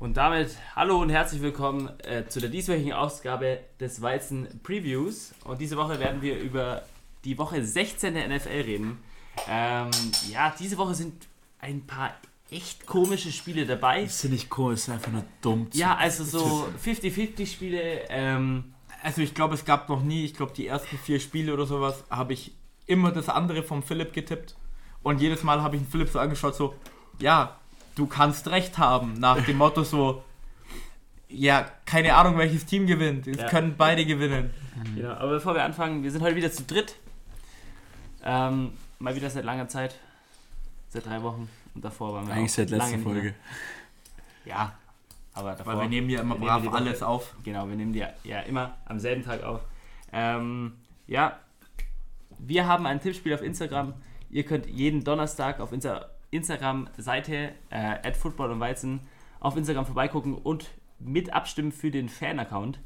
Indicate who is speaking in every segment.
Speaker 1: Und damit hallo und herzlich willkommen äh, zu der dieswöchigen Ausgabe des Weizen Previews. Und diese Woche werden wir über die Woche 16 der NFL reden. Ähm, ja, diese Woche sind ein paar echt komische Spiele dabei.
Speaker 2: Das ist nicht komisch, ist einfach nur dumm.
Speaker 1: Ja, also so 50-50 Spiele. Ähm,
Speaker 3: Also ich glaube, es gab noch nie, ich glaube die ersten vier Spiele oder sowas, habe ich immer das andere vom Philipp getippt. Und jedes Mal habe ich den Philipp so angeschaut, so, ja, du kannst recht haben. Nach dem Motto so, ja, keine Ahnung, welches Team gewinnt. Es
Speaker 1: Ja.
Speaker 3: können beide gewinnen.
Speaker 1: genau. Aber bevor wir anfangen, wir sind heute wieder zu dritt. Ähm, mal wieder seit langer Zeit. Seit drei Wochen. Und davor waren wir
Speaker 2: Eigentlich
Speaker 1: auch
Speaker 2: seit letzter. Folge.
Speaker 1: Ja, aber davor.
Speaker 3: Weil wir nehmen ja immer
Speaker 1: wir nehmen
Speaker 3: brav alles auf.
Speaker 1: Genau, wir nehmen die ja, immer am selben Tag auf. Ähm, ja, wir haben ein Tippspiel auf Instagram. Ihr könnt jeden Donnerstag auf Insta Instagram-Seite äh, @football und Weizen auf Instagram vorbeigucken und mit abstimmen für den Fan-Account.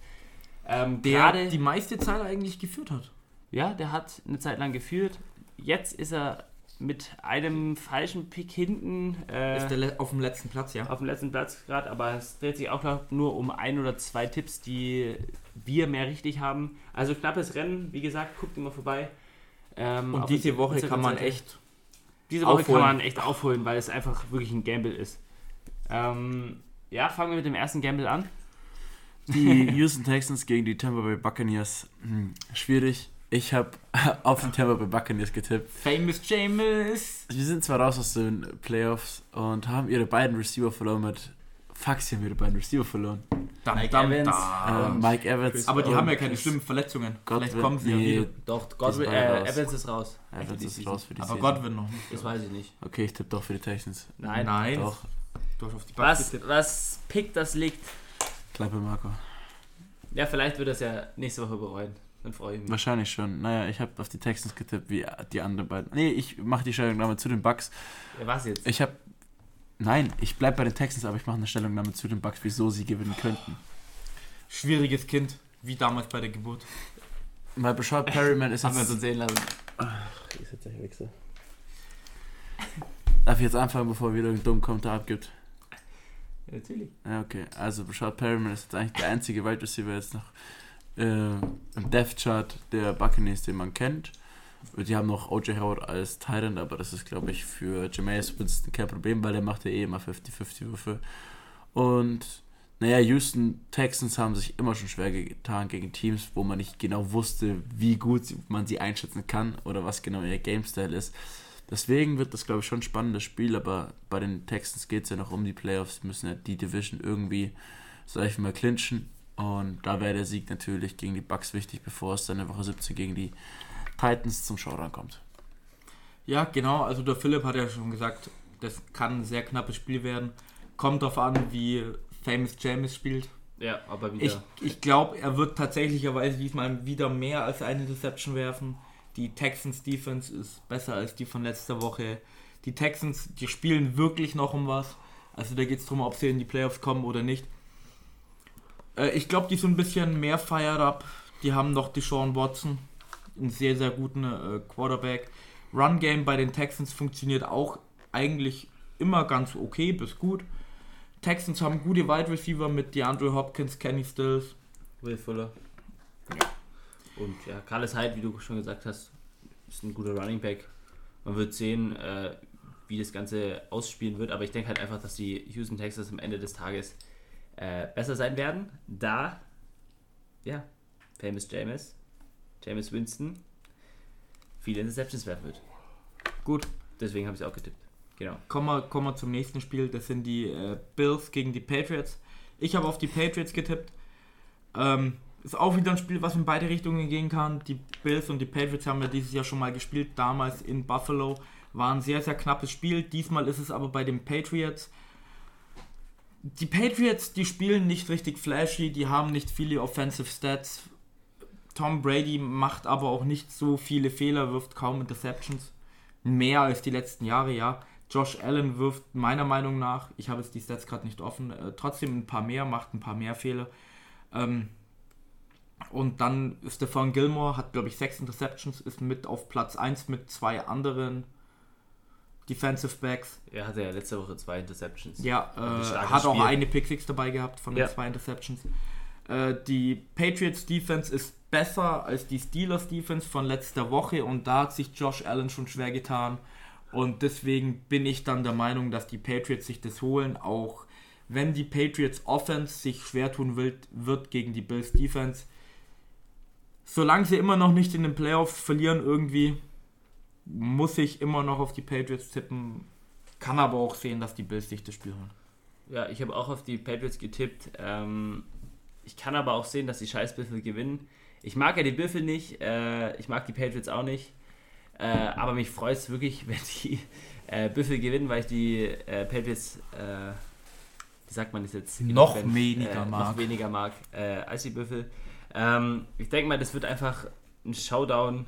Speaker 1: Ähm,
Speaker 3: Der
Speaker 1: gerade-
Speaker 3: die meiste Zeit eigentlich geführt hat.
Speaker 1: ja, der hat eine Zeit lang geführt. Jetzt ist er mit einem falschen Pick hinten äh,
Speaker 3: Ist der auf dem letzten Platz, ja.
Speaker 1: auf dem letzten Platz gerade, aber es dreht sich auch nur um ein oder zwei Tipps, die wir mehr richtig haben. Also knappes Rennen, wie gesagt, guckt immer vorbei. Ähm,
Speaker 3: Und diese Woche kann man echt.
Speaker 1: Diese Woche
Speaker 3: aufholen.
Speaker 1: kann man echt aufholen, weil es einfach wirklich ein Gamble ist. Ähm, ja, fangen wir mit dem ersten Gamble an.
Speaker 2: Die Houston Texans gegen die Tampa Bay Buccaneers. Hm, schwierig. Ich habe auf die Tampa Bay Buccaneers getippt.
Speaker 3: Famous James.
Speaker 2: Wir sind zwar raus aus den Playoffs und haben ihre beiden Receiver verloren mit. Fuck, sie haben ihre beiden Receiver verloren.
Speaker 3: Dam,
Speaker 1: Mike
Speaker 3: dam,
Speaker 1: Evans,
Speaker 3: dam.
Speaker 2: Äh, Mike Evans.
Speaker 3: Aber die
Speaker 2: und
Speaker 3: haben ja keine schlimmen Verletzungen.
Speaker 2: Godwin.
Speaker 3: Vielleicht kommen sie ja
Speaker 2: Nee,
Speaker 3: wieder.
Speaker 1: Doch,
Speaker 2: Godwin- äh.
Speaker 1: Evans ist raus.
Speaker 2: Evans ist
Speaker 1: Season.
Speaker 2: raus für die
Speaker 3: Aber
Speaker 2: Season.
Speaker 3: Godwin noch nicht.
Speaker 1: Das weiß ich nicht.
Speaker 2: Okay, ich tippe doch für die Texans.
Speaker 1: Nein.
Speaker 3: Nein.
Speaker 2: Doch,
Speaker 3: Du hast auf die
Speaker 1: Was,
Speaker 3: getippt.
Speaker 1: was pickt, das liegt.
Speaker 2: Klappe Marco.
Speaker 1: Ja, vielleicht wird er es ja nächste Woche bereuen. Dann freue ich mich.
Speaker 2: Wahrscheinlich schon. Naja, ich habe auf die Texans getippt, wie die anderen beiden. Nee, ich mache die Stellungnahme zu den Bucks.
Speaker 1: Ja, was jetzt?
Speaker 2: Ich habe. Nein, ich bleibe bei den Texans, aber ich mache eine Stellungnahme zu den Bucks, wieso sie gewinnen könnten.
Speaker 3: Schwieriges Kind, wie damals bei der Geburt.
Speaker 2: Weil Bashard Perryman ist
Speaker 1: Haben wir uns
Speaker 2: jetzt.
Speaker 1: sehen lassen.
Speaker 2: Ist jetzt ein Wichser. Darf ich jetzt anfangen, bevor er wieder einen dummen Kommentar abgibt?
Speaker 1: Ja, natürlich.
Speaker 2: Ja, okay. Also Bashard Perryman ist jetzt eigentlich der einzige Wide Receiver jetzt noch äh, im Death Chart der Buccaneers, den man kennt. Die haben noch O.J. Howard als Tyrant, aber das ist, glaube ich, für Jameis Winston kein Problem, weil der macht ja eh immer 50-50 Würfe. Und naja, Houston Texans haben sich immer schon schwer getan gegen Teams, wo man nicht genau wusste, wie gut man sie einschätzen kann oder was genau ihr Game-Style ist. Deswegen wird das, glaube ich, schon ein spannendes Spiel, aber bei den Texans geht es ja noch um die Playoffs, müssen ja die Division irgendwie, sag ich mal, clinchen. Und da wäre der Sieg natürlich gegen die Bucks wichtig, bevor es dann in Woche 17 gegen die Titans zum Showdown kommt.
Speaker 3: Ja, genau. Also der Philipp hat ja schon gesagt, das kann ein sehr knappes Spiel werden. Kommt darauf an, wie Famous James spielt.
Speaker 1: Ja, aber wieder.
Speaker 3: Ich, ich glaube, er wird tatsächlicherweise diesmal wieder mehr als eine Deception werfen. Die Texans Defense ist besser als die von letzter Woche. Die Texans, die spielen wirklich noch um was. Also da geht es darum, ob sie in die Playoffs kommen oder nicht. Äh, ich glaube, die sind ein bisschen mehr fired up. Die haben noch Deshaun Watson, einen sehr, sehr guten äh, Quarterback. Run Game bei den Texans funktioniert auch eigentlich immer ganz okay bis gut. Texans haben gute Wide Receiver mit DeAndre Hopkins, Kenny Stills.
Speaker 1: Will Fuller. Und ja, Carlos Hyde, wie du schon gesagt hast, ist ein guter Running Back. Man wird sehen, äh, wie das Ganze ausspielen wird, aber ich denke halt einfach, dass die Houston Texans am Ende des Tages äh, besser sein werden, da, ja, Famous James, James Winston, viele Interceptions werfen wird.
Speaker 3: Gut,
Speaker 1: Deswegen habe ich es auch getippt. Genau.
Speaker 3: kommen wir, kommen wir zum nächsten Spiel. Das sind die äh, Bills gegen die Patriots. Ich habe auf die Patriots getippt. Ähm, ist auch wieder ein Spiel, was in beide Richtungen gehen kann. Die Bills und die Patriots haben ja dieses Jahr schon mal gespielt, damals in Buffalo. War ein sehr, sehr knappes Spiel. Diesmal ist es aber bei den Patriots. Die Patriots, die spielen nicht richtig flashy, die haben nicht viele Offensive Stats. Tom Brady macht aber auch nicht so viele Fehler, wirft kaum Interceptions. Mehr als die letzten Jahre, ja. Josh Allen wirft meiner Meinung nach, ich habe jetzt die Stats gerade nicht offen, äh, trotzdem ein paar mehr, macht ein paar mehr Fehler. Ähm, und dann Stephon Gilmore hat, glaube ich, sechs Interceptions, ist mit auf Platz 1 mit zwei anderen Defensive Backs.
Speaker 1: Er hatte ja letzte Woche zwei Interceptions.
Speaker 3: Ja, äh, hat auch eine Pick Six dabei gehabt von den
Speaker 1: Ja.
Speaker 3: zwei Interceptions. Äh, die Patriots Defense ist besser als die Steelers Defense von letzter Woche und da hat sich Josh Allen schon schwer getan. Und deswegen bin ich dann der Meinung, dass die Patriots sich das holen, auch wenn die Patriots Offense sich schwer tun will, wird gegen die Bills Defense. Solange sie immer noch nicht in den Playoffs verlieren irgendwie, muss ich immer noch auf die Patriots tippen. Kann aber auch sehen, dass die Bills sich das Spiel holen.
Speaker 1: Ja, ich habe auch auf die Patriots getippt. Ähm, ich kann aber auch sehen, dass die scheiß Biffel gewinnen. Ich mag ja die Biffel nicht, äh, ich mag die Patriots auch nicht. Äh, aber mich freut es wirklich, wenn die äh, Biffel gewinnen, weil ich die äh, Patriots, äh, wie sagt man das jetzt?
Speaker 3: Noch weniger
Speaker 1: äh,
Speaker 3: mag.
Speaker 1: Noch weniger mag äh, als die Büffel. Ähm, ich denke mal, das wird einfach ein Showdown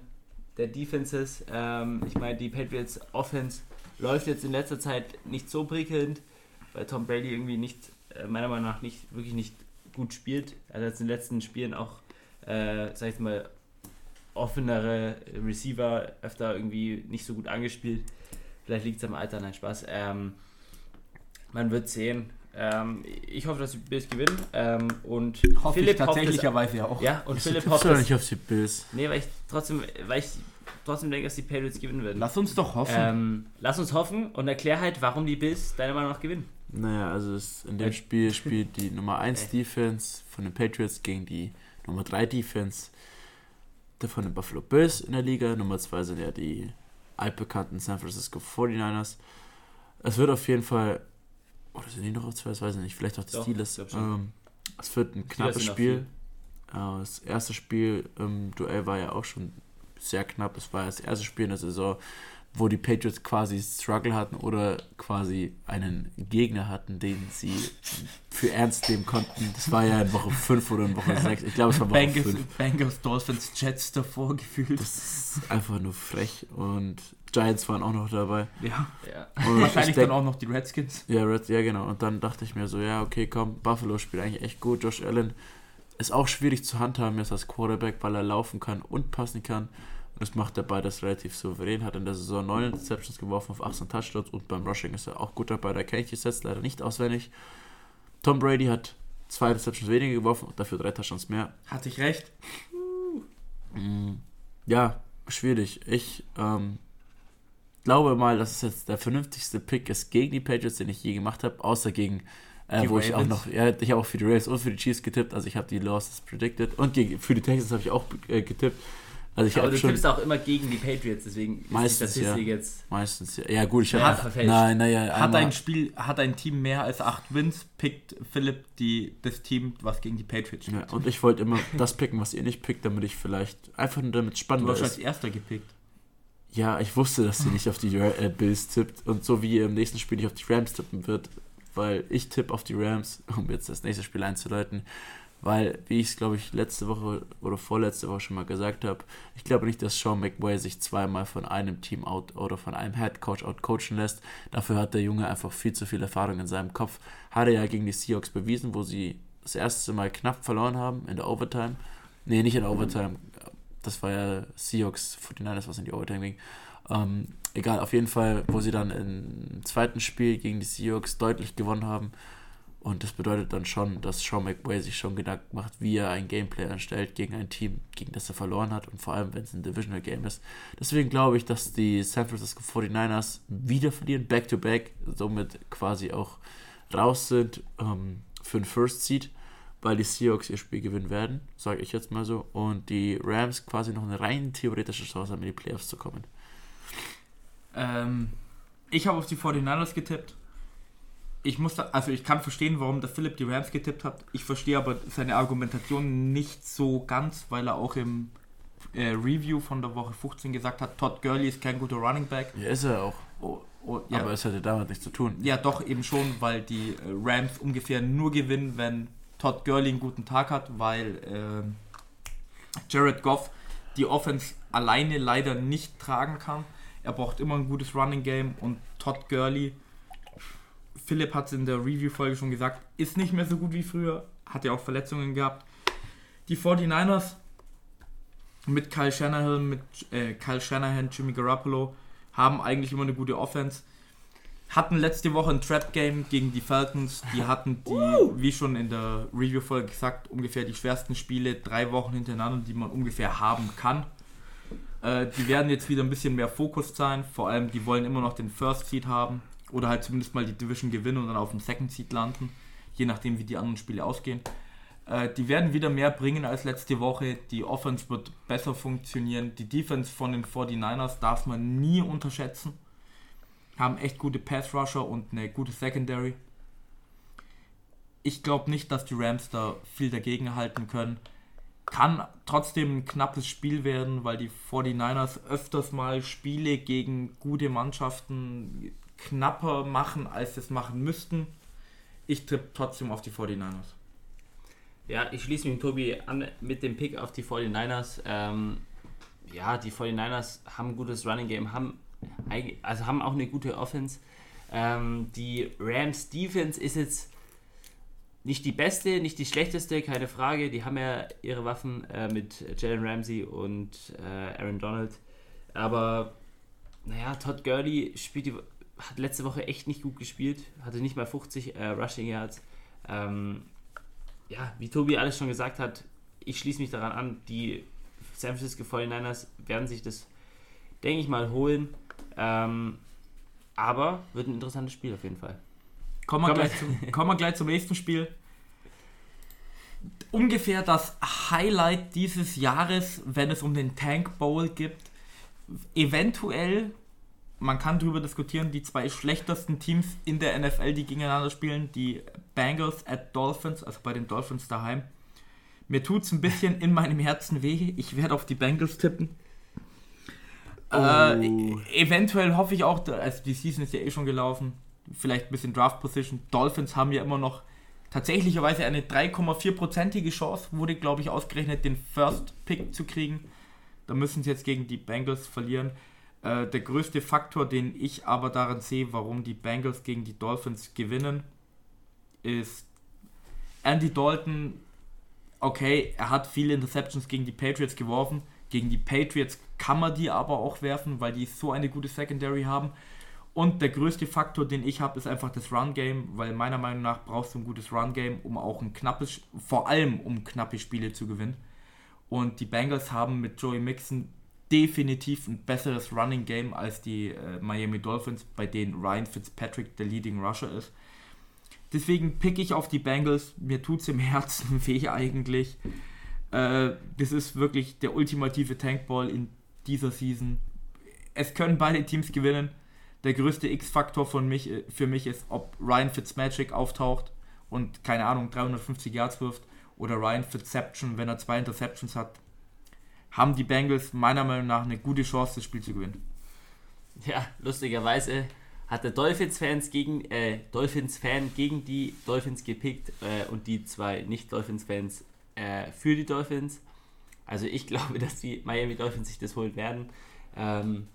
Speaker 1: der Defenses. Ähm, ich meine, die Patriots Offense läuft jetzt in letzter Zeit nicht so prickelnd, weil Tom Brady irgendwie nicht, äh, meiner Meinung nach, nicht wirklich nicht gut spielt. Er hat jetzt in den letzten Spielen auch, äh, sag ich mal, offenere Receiver öfter irgendwie nicht so gut angespielt. Vielleicht liegt es am Alter, nein, Spaß. Ähm, man wird sehen. Ähm, ich hoffe, dass die Bills gewinnen. Ähm, und
Speaker 3: Hoffe
Speaker 1: Philipp
Speaker 3: ich
Speaker 1: hofft
Speaker 3: tatsächlicherweise auch.
Speaker 1: Ja, und
Speaker 2: Wieso
Speaker 1: Philipp hofft es-
Speaker 2: nicht auf die Bills?
Speaker 1: Nee, weil ich trotzdem, weil ich trotzdem denke, dass die Patriots gewinnen werden.
Speaker 3: Lass uns doch hoffen.
Speaker 1: Ähm, lass uns hoffen und erklär halt, warum die Bills deiner Meinung nach gewinnen.
Speaker 2: Naja, also es, in dem
Speaker 1: Äh.
Speaker 2: Spiel spielt die Nummer 1
Speaker 1: Äh.
Speaker 2: Defense von den Patriots gegen die Nummer 3 Defense der von den Buffalo Bills in der Liga. Nummer 2 sind ja die altbekannten San Francisco 49ers. Es wird auf jeden Fall, oder sind die noch auf 2, das weiß ich nicht, vielleicht auch die
Speaker 1: Doch,
Speaker 2: Steelers.
Speaker 1: ich.
Speaker 2: Ähm, es wird ein knappes Spiel. Äh, Das erste Spiel im Duell war ja auch schon sehr knapp. Es war das erste Spiel in der Saison, wo die Patriots quasi Struggle hatten oder quasi einen Gegner hatten, den sie für ernst nehmen konnten. Das war ja in Woche 5 oder in Woche 6. Ich glaube, es war Woche
Speaker 3: Bengals,
Speaker 2: 5.
Speaker 3: Bengals, Dolphins, Jets davor gefühlt.
Speaker 2: Das ist einfach nur frech. Und Giants waren auch noch dabei.
Speaker 3: ja,
Speaker 1: Ja.
Speaker 2: Und
Speaker 3: wahrscheinlich dann auch noch die Redskins.
Speaker 2: Ja, Red, ja, genau. Und dann dachte ich mir so, ja, okay, komm, Buffalo spielt eigentlich echt gut. Josh Allen ist auch schwierig zu handhaben jetzt als Quarterback, weil er laufen kann und passen kann. Und das macht er beides relativ souverän. Hat in der Saison 9 Interceptions geworfen auf 18 Touchdowns und beim Rushing ist er auch gut dabei. Da kenne ich die Sets leider nicht auswendig. Tom Brady hat zwei Interceptions weniger geworfen und dafür drei Touchdowns mehr.
Speaker 3: Hatte ich recht.
Speaker 2: Mm, Ja, schwierig. Ich ähm, glaube mal, dass es jetzt der vernünftigste Pick ist gegen die Patriots, den ich je gemacht habe, außer gegen, äh, wo ich auch
Speaker 3: Ravens.
Speaker 2: noch, ja, ich habe auch für die Ravens und für die Chiefs getippt, also ich habe die Losses predicted und gegen, für die Texans habe ich auch äh, getippt. Also ich
Speaker 1: Aber du
Speaker 2: schon
Speaker 1: tippst auch immer gegen die Patriots, deswegen ist
Speaker 2: Meistens,
Speaker 1: die Statistik jetzt.
Speaker 2: meistens, ja, ja gut, ich
Speaker 1: Ja,
Speaker 2: habe,
Speaker 1: verfälscht.
Speaker 2: nein, naja,
Speaker 3: Hat ein Spiel, hat ein Team mehr als 8 Wins, pickt Philipp die, das Team, was gegen die Patriots spielt.
Speaker 2: ja, und ich wollte immer das picken, was ihr nicht pickt, damit ich vielleicht einfach nur damit
Speaker 3: Du
Speaker 2: spannender
Speaker 3: hast
Speaker 2: ist.
Speaker 3: als erster gepickt.
Speaker 2: Ja, ich wusste, dass sie nicht auf die äh, Bills tippt und so wie ihr im nächsten Spiel nicht auf die Rams tippen wird, weil ich tippe auf die Rams, um jetzt das nächste Spiel einzuleiten, weil, wie ich es glaube ich letzte Woche oder vorletzte Woche schon mal gesagt habe, ich glaube nicht, dass Sean McVay sich zweimal von einem Team out oder von einem Head Coach out coachen lässt. Dafür hat der Junge einfach viel zu viel Erfahrung in seinem Kopf. Hat er ja gegen die Seahawks bewiesen, wo sie das erste Mal knapp verloren haben in der Overtime. Nee, nicht in der Overtime. Das war ja Seahawks 49ers, was in die Overtime ging. Ähm, egal, auf jeden Fall, wo sie dann im zweiten Spiel gegen die Seahawks deutlich gewonnen haben. Und das bedeutet dann schon, dass Sean McVay sich schon Gedanken macht, wie er ein Gameplay anstellt gegen ein Team, gegen das er verloren hat und vor allem, wenn es ein Divisional Game ist. Deswegen glaube ich, dass die San Francisco 49ers wieder verlieren, back-to-back, somit quasi auch raus sind ähm, für den First Seed, weil die Seahawks ihr Spiel gewinnen werden, sage ich jetzt mal so, und die Rams quasi noch eine rein theoretische Chance haben, in die Playoffs zu kommen.
Speaker 3: Ähm, ich habe auf die 49ers getippt. Ich muss da, also ich kann verstehen, warum der Philipp die Rams getippt hat. Ich verstehe aber seine Argumentation nicht so ganz, weil er auch im äh, Review von der Woche 15 gesagt hat, Todd Gurley ist kein guter Running Back.
Speaker 2: Ja, ist er auch.
Speaker 3: Oh, oh, ja,
Speaker 2: Aber es hatte damit nichts zu tun.
Speaker 3: ja, doch eben schon, weil die äh, Rams ungefähr nur gewinnen, wenn Todd Gurley einen guten Tag hat, weil ähm, Jared Goff die Offense alleine leider nicht tragen kann. Er braucht immer ein gutes Running Game und Todd Gurley, Philipp hat es in der Review-Folge schon gesagt, ist nicht mehr so gut wie früher, hat ja auch Verletzungen gehabt. Die 49ers mit Kyle Shanahan, mit äh, Kyle Shanahan, Jimmy Garoppolo haben eigentlich immer eine gute Offense. Hatten letzte Woche ein Trap-Game gegen die Falcons. Die hatten die, wie schon in der Review-Folge gesagt, ungefähr die schwersten Spiele drei Wochen hintereinander, die man ungefähr haben kann. Äh, die werden jetzt wieder ein bisschen mehr Fokus sein. Vor allem, die wollen immer noch den First Seed haben. Oder halt zumindest mal die Division gewinnen und dann auf dem Second Seed landen. Je nachdem, wie die anderen Spiele ausgehen. Äh, die werden wieder mehr bringen als letzte Woche. Die Offense wird besser funktionieren. Die Defense von den 49ers darf man nie unterschätzen. Haben echt gute Pass Rusher und eine gute Secondary. Ich glaube nicht, dass die Rams da viel dagegen halten können. Kann trotzdem ein knappes Spiel werden, weil die 49ers öfters mal Spiele gegen gute Mannschaften knapper machen, als sie es machen müssten. Ich tippe trotzdem auf die 49ers.
Speaker 1: Ja, ich schließe mich Tobi an mit dem Pick auf die 49ers. Ähm, ja, die 49ers haben ein gutes Running Game, haben, also haben auch eine gute Offense. Ähm, die Rams Defense ist jetzt nicht die beste, nicht die schlechteste, keine Frage. Die haben ja ihre Waffen äh, mit Jalen Ramsey und äh, Aaron Donald. Aber naja, Todd Gurley spielt die, hat letzte Woche echt nicht gut gespielt, hatte nicht mal 50 äh, Rushing Yards. Ähm, ja, wie Tobi alles schon gesagt hat, ich schließe mich daran an, die San Francisco 49ers werden sich das, denke ich mal, holen. Ähm, aber wird ein interessantes Spiel auf jeden Fall.
Speaker 3: Kommen wir, gleich zum, kommen wir gleich zum nächsten Spiel. Ungefähr das Highlight dieses Jahres, wenn es um den Tank Bowl gibt. Eventuell, man kann darüber diskutieren, die zwei schlechtesten Teams in der NFL, die gegeneinander spielen, die Bengals at Dolphins, also bei den Dolphins daheim. Mir tut es ein bisschen in meinem Herzen weh. Ich werde auf die Bengals tippen. Äh, oh. Äh, eventuell hoffe ich auch, also die Season ist ja eh schon gelaufen, vielleicht ein bisschen Draft Position. Dolphins haben ja immer noch tatsächlicherweise eine 3,4-prozentige Chance, wurde glaube ich ausgerechnet, den First Pick zu kriegen. Da müssen sie jetzt gegen die Bengals verlieren. Äh, der größte Faktor, den ich aber daran sehe, warum die Bengals gegen die Dolphins gewinnen, ist Andy Dalton, okay, er hat viele Interceptions gegen die Patriots geworfen. Gegen die Patriots kann man die aber auch werfen, weil die so eine gute Secondary haben. Und der größte Faktor, den ich habe, ist einfach das Run-Game, weil meiner Meinung nach brauchst du ein gutes Run-Game, um auch ein knappes, vor allem um knappe Spiele zu gewinnen. Und die Bengals haben mit Joey Mixon definitiv ein besseres Running Game als die äh, Miami Dolphins, bei denen Ryan Fitzpatrick der Leading Rusher ist. Deswegen pick ich auf die Bengals. Mir tut es im Herzen weh eigentlich. Äh, das ist wirklich der ultimative Tankball in dieser Season. Es können beide Teams gewinnen der größte X-Faktor mich, äh, für mich ist, ob Ryan Fitzmagic auftaucht und keine Ahnung, 350 Yards wirft oder Ryan Fitzception, wenn er zwei Interceptions hat, haben die Bengals meiner Meinung nach eine gute Chance, das Spiel zu gewinnen.
Speaker 1: Ja, lustigerweise hat der Dolphins-Fans gegen äh, Dolphins-Fan gegen die Dolphins gepickt äh, und die zwei Nicht-Dolphins-Fans äh, für die Dolphins. Also ich glaube, dass die Miami Dolphins sich das holen werden. Ähm,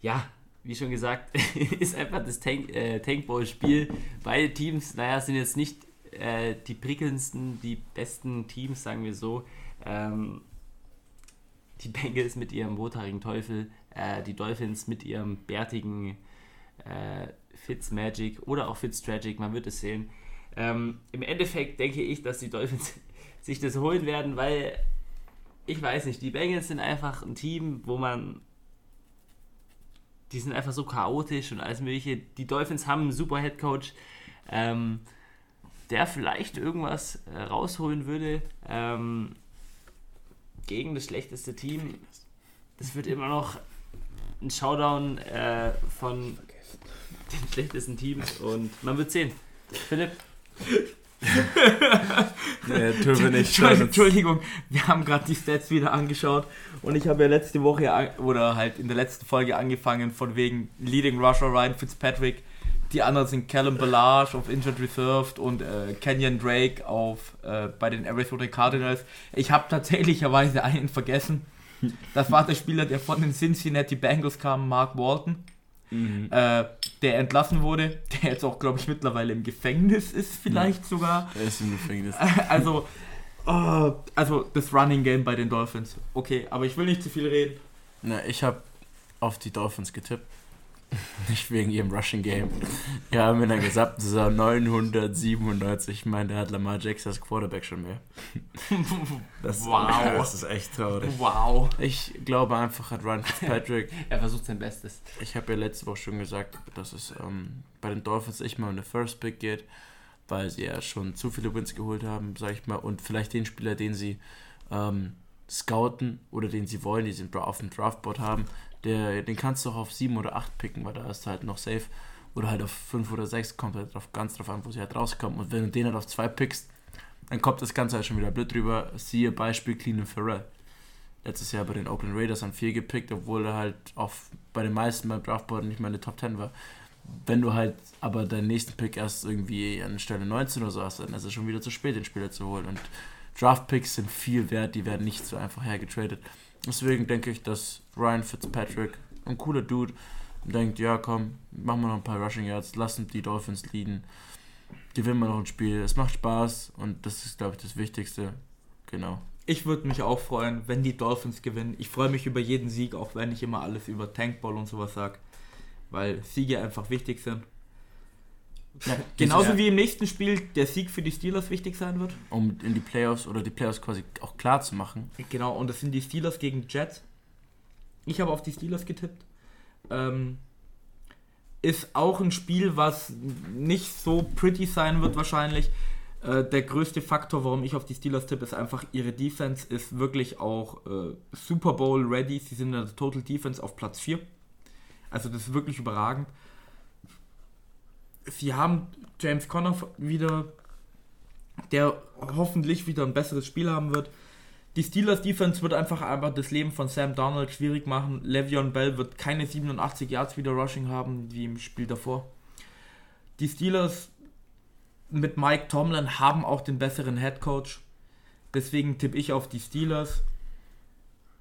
Speaker 1: ja, wie schon gesagt, ist einfach das Tank, äh, Tankball-Spiel. Beide Teams, naja, sind jetzt nicht äh, die prickelndsten, die besten Teams, sagen wir so. Ähm, die Bengals mit ihrem rothaarigen Teufel, äh, die Dolphins mit ihrem bärtigen äh, Fitzmagic oder auch Fitztragic, man wird es sehen. Ähm, Im Endeffekt denke ich, dass die Dolphins sich das holen werden, weil ich weiß nicht, die Bengals sind einfach ein Team, wo man die sind einfach so chaotisch und alles mögliche. Die Dolphins haben einen super Head Coach, ähm, der vielleicht irgendwas äh, rausholen würde ähm, gegen das schlechteste Team. Das wird immer noch ein Showdown äh, von den schlechtesten Teams und man wird sehen. Philipp?
Speaker 3: nee, tun wir nicht. Entschuldigung, wir haben gerade die Stats wieder angeschaut und ich habe ja letzte Woche oder halt in der letzten Folge angefangen von wegen Leading Rusher Ryan Fitzpatrick. Die anderen sind Callum Ballage auf Injured Reserved und äh, Kenyon Drake auf äh, bei den Arizona Cardinals. Ich habe tatsächlicherweise einen vergessen. Das war der Spieler, der von den Cincinnati Bengals kam, Mark Walton. Mhm. Äh, der entlassen wurde, der jetzt auch, glaube ich, mittlerweile im Gefängnis ist, vielleicht ja. sogar.
Speaker 2: Er ist im Gefängnis.
Speaker 3: Also, oh, also das Running Game bei den Dolphins. Okay, aber ich will nicht zu viel reden.
Speaker 2: Na, ich habe auf die Dolphins getippt. Nicht wegen ihrem Rushing Game. Wir haben in der gesamten Saison 997. Ich meine, der hat Lamar Jackson als Quarterback schon mehr. Das,
Speaker 3: Wow.
Speaker 2: Das ist echt traurig.
Speaker 3: Wow.
Speaker 2: Ich glaube einfach, hat Ryan Fitzpatrick.
Speaker 1: Er versucht sein Bestes.
Speaker 2: Ich habe ja letzte Woche schon gesagt, dass es ähm, bei den Dolphins echt mal um den First Pick geht, weil sie ja schon zu viele Wins geholt haben, sag ich mal, und vielleicht den Spieler, den sie ähm, scouten oder den sie wollen, die sie auf dem Draftboard haben, der, den kannst du auch auf 7 oder 8 picken, weil da ist halt noch safe. Oder halt auf 5 oder 6, kommt halt drauf, ganz drauf an, wo sie halt rauskommen. Und wenn du den halt auf 2 pickst, dann kommt das Ganze halt schon wieder blöd drüber. Siehe Beispiel Clean Farrell. Letztes Jahr bei den Oakland Raiders an 4 gepickt, obwohl er halt auf, bei den meisten beim Draftboard nicht mal in der Top 10 war. Wenn du halt aber deinen nächsten Pick erst irgendwie an Stelle 19 oder so hast, dann ist es schon wieder zu spät, den Spieler zu holen. Und Draft-Picks sind viel wert, die werden nicht so einfach hergetradet. Deswegen denke ich, dass Ryan Fitzpatrick, ein cooler Dude, denkt, ja komm, machen wir noch ein paar Rushing Yards, lassen die Dolphins leaden, gewinnen wir noch ein Spiel. Es macht Spaß und das ist, glaube ich, das Wichtigste. Genau.
Speaker 3: Ich würde mich auch freuen, wenn die Dolphins gewinnen. Ich freue mich über jeden Sieg, auch wenn ich immer alles über Tankball und sowas sage. Weil Siege einfach wichtig sind.
Speaker 1: Ja,
Speaker 3: Genauso wie im nächsten Spiel der Sieg für die Steelers wichtig sein wird.
Speaker 2: Um in die Playoffs oder die Playoffs quasi auch klar zu machen.
Speaker 3: Genau, und das sind die Steelers gegen Jets. Ich habe auf die Steelers getippt. Ähm, ist auch ein Spiel, was nicht so pretty sein wird wahrscheinlich. Äh, der größte Faktor, warum ich auf die Steelers tippe, ist einfach, ihre Defense ist wirklich auch äh, Super Bowl ready. Sie sind in der Total Defense auf Platz 4. Also das ist wirklich überragend. Sie haben James Conner wieder, der hoffentlich wieder ein besseres Spiel haben wird. Die Steelers Defense wird einfach einfach das Leben von Sam Darnold schwierig machen. Le'Veon Bell wird keine 87 Yards wieder Rushing haben, wie im Spiel davor. Die Steelers mit Mike Tomlin haben auch den besseren Head Coach. Deswegen tippe ich auf die Steelers.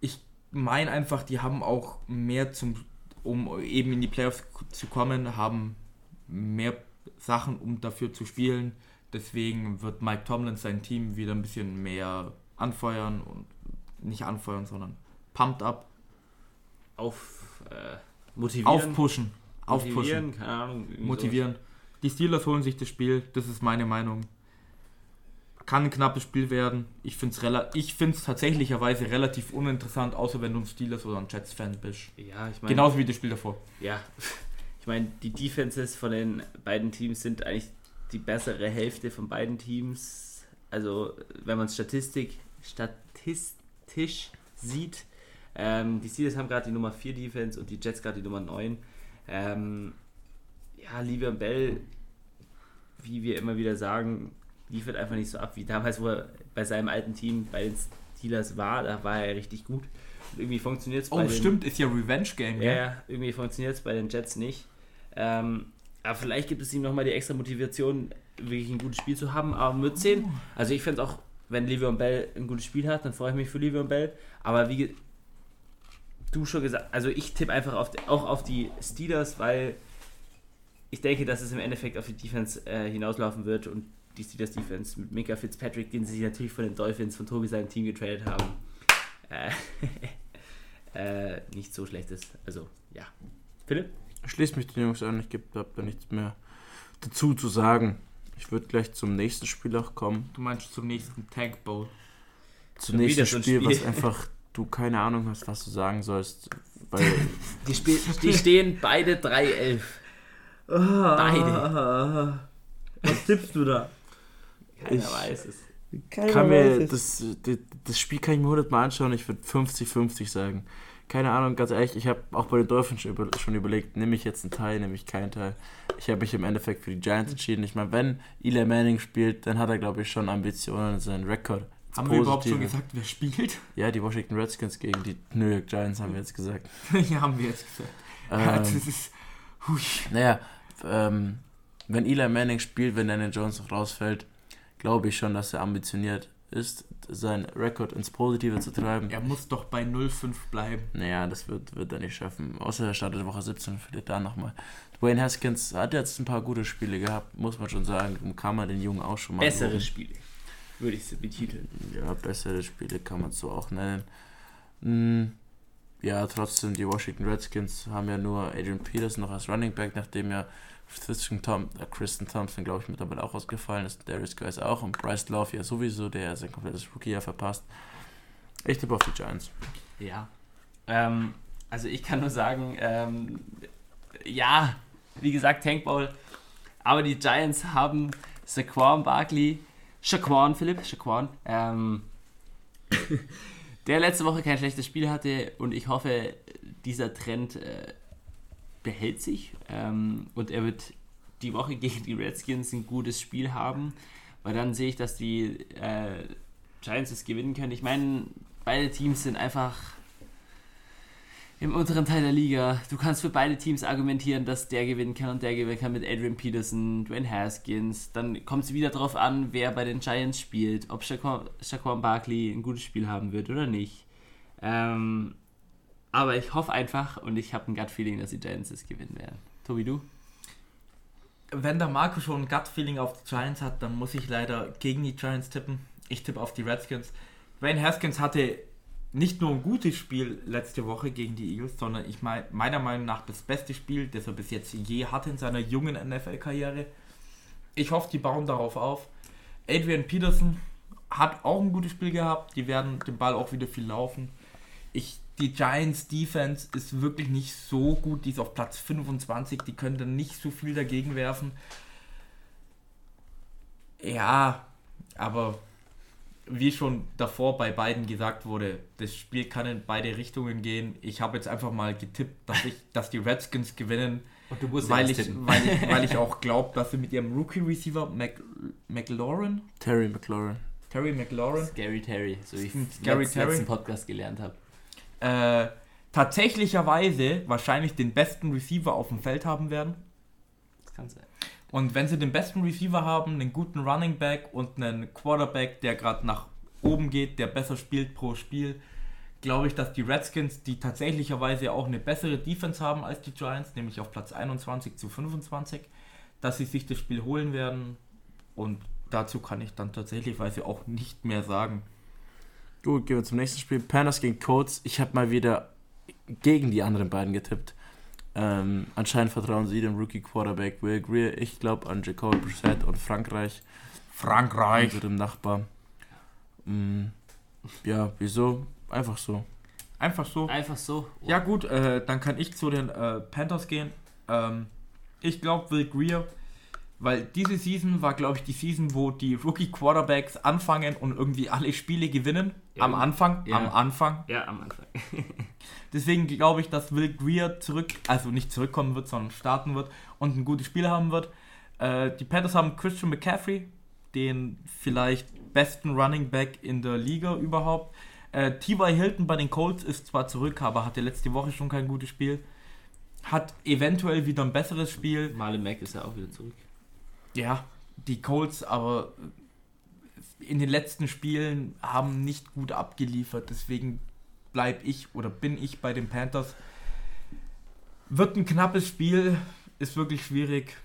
Speaker 3: Ich meine einfach, die haben auch mehr zum, um eben in die Playoffs zu kommen, haben mehr Sachen, um dafür zu spielen. Deswegen wird Mike Tomlin sein Team wieder ein bisschen mehr anfeuern und nicht anfeuern, sondern pumped up,
Speaker 1: Auf, äh, motivieren.
Speaker 3: aufpushen, aufpushen,
Speaker 1: motivieren, keine Ahnung.
Speaker 3: motivieren. Die Steelers holen sich das Spiel, das ist meine Meinung. Kann ein knappes Spiel werden. Ich finde es rela ich find's tatsächlicherweise relativ uninteressant, außer wenn du ein Steelers oder ein Jets-Fan bist.
Speaker 1: sowas. Ja, ich meine.
Speaker 3: Genauso wie das Spiel davor.
Speaker 1: Ja, ich meine, die Defenses von den beiden Teams sind eigentlich die bessere Hälfte von beiden Teams. Also, wenn man Statistik, statistisch sieht, ähm, die Steelers haben gerade die Nummer 4 Defense und die Jets gerade die Nummer 9. Ähm, ja, Livian Bell, wie wir immer wieder sagen, liefert einfach nicht so ab wie damals, wo er bei seinem alten Team bei den Steelers war. Da war er richtig gut. Und irgendwie funktioniert es bei
Speaker 3: Oh,
Speaker 1: den
Speaker 3: stimmt, ist ja Revenge Game,
Speaker 1: ja, ja, irgendwie funktioniert es bei den Jets nicht. Ähm, aber vielleicht gibt es ihm nochmal die extra Motivation, wirklich ein gutes Spiel zu haben. Aber wird sehen. Also ich finde es auch, wenn Le'Veon Bell ein gutes Spiel hat, dann freue ich mich für Le'Veon Bell. Aber wie du schon gesagt, also ich tippe einfach auf, auch auf die Steelers, weil ich denke, dass es im Endeffekt auf die Defense äh, hinauslaufen wird und die Steelers Defense mit Mika Fitzpatrick, den sie sich natürlich von den Dolphins, von Tobi seinem Team getradet haben, äh, äh, nicht so schlecht ist. Also, ja. Philipp?
Speaker 2: Ich schließe mich den Jungs an, ich habe da nichts mehr dazu zu sagen. Ich würde gleich zum nächsten Spiel auch kommen.
Speaker 3: Du meinst zum nächsten Tank Bowl.
Speaker 2: Zum
Speaker 1: Schon
Speaker 2: nächsten Spiel,
Speaker 1: Spiel.
Speaker 2: was einfach du keine Ahnung hast, was du sagen sollst. Weil
Speaker 1: Die, Spiel die stehen beide 3-11. Beide.
Speaker 3: Was tippst du da?
Speaker 1: Keiner
Speaker 2: Ich-
Speaker 1: weiß es.
Speaker 2: kann mir das, das, das Spiel kann ich mir hundertmal anschauen. Ich würde 50-50 sagen. Keine Ahnung, ganz ehrlich, ich habe auch bei den Dolphins schon, über, schon überlegt, nehme ich jetzt einen Teil, nehme ich keinen Teil. Ich habe mich im Endeffekt für die Giants entschieden. Ich meine, wenn Eli Manning spielt, dann hat er, glaube ich, schon Ambitionen, seinen Rekord.
Speaker 3: Haben wir überhaupt schon
Speaker 2: Positive.
Speaker 3: gesagt, wer spielt?
Speaker 2: Ja, die Washington Redskins gegen die New York Giants haben wir jetzt gesagt.
Speaker 3: ja, haben wir jetzt gesagt. Ja, das
Speaker 2: Ähm,
Speaker 3: ist. Hui.
Speaker 2: naja, ähm, wenn Eli Manning spielt, wenn Daniel Jones noch rausfällt, glaube ich schon, dass er ambitioniert ist, seinen Rekord ins Positive zu treiben.
Speaker 3: Er muss doch bei 0,5 bleiben.
Speaker 2: Naja, das wird, wird er nicht schaffen. Außer er startet Woche 17 und verliert da nochmal. Dwayne Haskins hat jetzt ein paar gute Spiele gehabt, muss man schon sagen. Kann man den Jungen auch schon mal
Speaker 1: Bessere
Speaker 2: loben.
Speaker 1: Spiele, würde ich sie betiteln.
Speaker 2: Ja, bessere Spiele kann man so auch nennen. Hm, ja, trotzdem, die Washington Redskins haben ja nur Adrian Peterson noch als Running Back, nachdem ja Tristan Tom, äh, Kristen Thompson, glaube ich, mittlerweile auch ausgefallen ist. Darius Guys auch und Bryce Love ja sowieso, der sein komplettes Rookie-Jahr verpasst. Ich tippe auf die Giants.
Speaker 1: Ja. Ähm, also ich kann nur sagen, ähm, ja, wie gesagt, Tankball. Aber die Giants haben Saquon Barkley, Shaquan Philipp, Shaquan, ähm, der letzte Woche kein schlechtes Spiel hatte und ich hoffe, dieser Trend äh, behält sich ähm, und er wird die Woche gegen die Redskins ein gutes Spiel haben, weil dann sehe ich, dass die äh, Giants es gewinnen können. Ich meine, beide Teams sind einfach im unteren Teil der Liga. Du kannst für beide Teams argumentieren, dass der gewinnen kann und der gewinnen kann mit Adrian Peterson, Dwayne Haskins. Dann kommt es wieder darauf an, wer bei den Giants spielt, ob Shaquan Barkley ein gutes Spiel haben wird oder nicht. Ähm, aber ich hoffe einfach und ich habe ein Gut-Feeling, dass die Giants es gewinnen werden. Tobi, du?
Speaker 3: Wenn der Marco schon ein Gut-Feeling auf die Giants hat, dann muss ich leider gegen die Giants tippen. Ich tippe auf die Redskins. Dwayne Haskins hatte nicht nur ein gutes Spiel letzte Woche gegen die Eagles, sondern ich meine, meiner Meinung nach das beste Spiel, das er bis jetzt je hatte in seiner jungen NFL-Karriere. Ich hoffe, die bauen darauf auf. Adrian Peterson hat auch ein gutes Spiel gehabt. Die werden den Ball auch wieder viel laufen. Ich, die Giants Defense ist wirklich nicht so gut. Die ist auf Platz 25. Die können dann nicht so viel dagegen werfen. Ja, aber wie schon davor bei beiden gesagt wurde, das Spiel kann in beide Richtungen gehen. Ich habe jetzt einfach mal getippt, dass, ich, dass die Redskins gewinnen, weil, ich, weil, ich, weil ich auch glaube, dass sie mit ihrem Rookie-Receiver Mac, McLaurin,
Speaker 2: Terry McLaurin,
Speaker 3: Terry McLaurin,
Speaker 1: Scary Terry, so wie ich im letzten Podcast gelernt habe,
Speaker 3: äh, tatsächlicherweise wahrscheinlich den besten Receiver auf dem Feld haben werden.
Speaker 1: Das kann sein.
Speaker 3: Und wenn sie den besten Receiver haben, einen guten Running Back und einen Quarterback, der gerade nach oben geht, der besser spielt pro Spiel, glaube ich, dass die Redskins, die tatsächlicherweise auch eine bessere Defense haben als die Giants, nämlich auf Platz 21 zu 25, dass sie sich das Spiel holen werden. Und dazu kann ich dann tatsächlicherweise auch nicht mehr sagen.
Speaker 2: Gut, gehen wir zum nächsten Spiel. Panthers gegen Colts. Ich habe mal wieder gegen die anderen beiden getippt. Ähm, anscheinend vertrauen sie dem Rookie Quarterback Will Greer. Ich glaube an Jacob Brissett und Frankreich.
Speaker 3: Frankreich.
Speaker 2: Unserem Nachbar. Mm, ja, wieso? Einfach so.
Speaker 3: Einfach so.
Speaker 1: Einfach so.
Speaker 3: Ja gut, äh, dann kann ich zu den äh, Panthers gehen. Ähm, ich glaube Will Greer, weil diese Season war, glaube ich, die Season, wo die Rookie Quarterbacks anfangen und irgendwie alle Spiele gewinnen.
Speaker 1: Ja.
Speaker 3: Am Anfang.
Speaker 1: Ja.
Speaker 3: Am Anfang.
Speaker 1: Ja, am Anfang.
Speaker 3: Deswegen glaube ich, dass Will Greer zurück, also nicht zurückkommen wird, sondern starten wird und ein gutes Spiel haben wird. Äh, die Panthers haben Christian McCaffrey, den vielleicht besten Running Back in der Liga überhaupt. Äh, T.Y. Hilton bei den Colts ist zwar zurück, aber hatte letzte Woche schon kein gutes Spiel. Hat eventuell wieder ein besseres Spiel.
Speaker 1: Marlon Mack ist ja auch wieder zurück.
Speaker 3: Ja, die Colts aber in den letzten Spielen haben nicht gut abgeliefert. Deswegen bleibe ich oder bin ich bei den Panthers. Wird ein knappes Spiel, ist wirklich schwierig.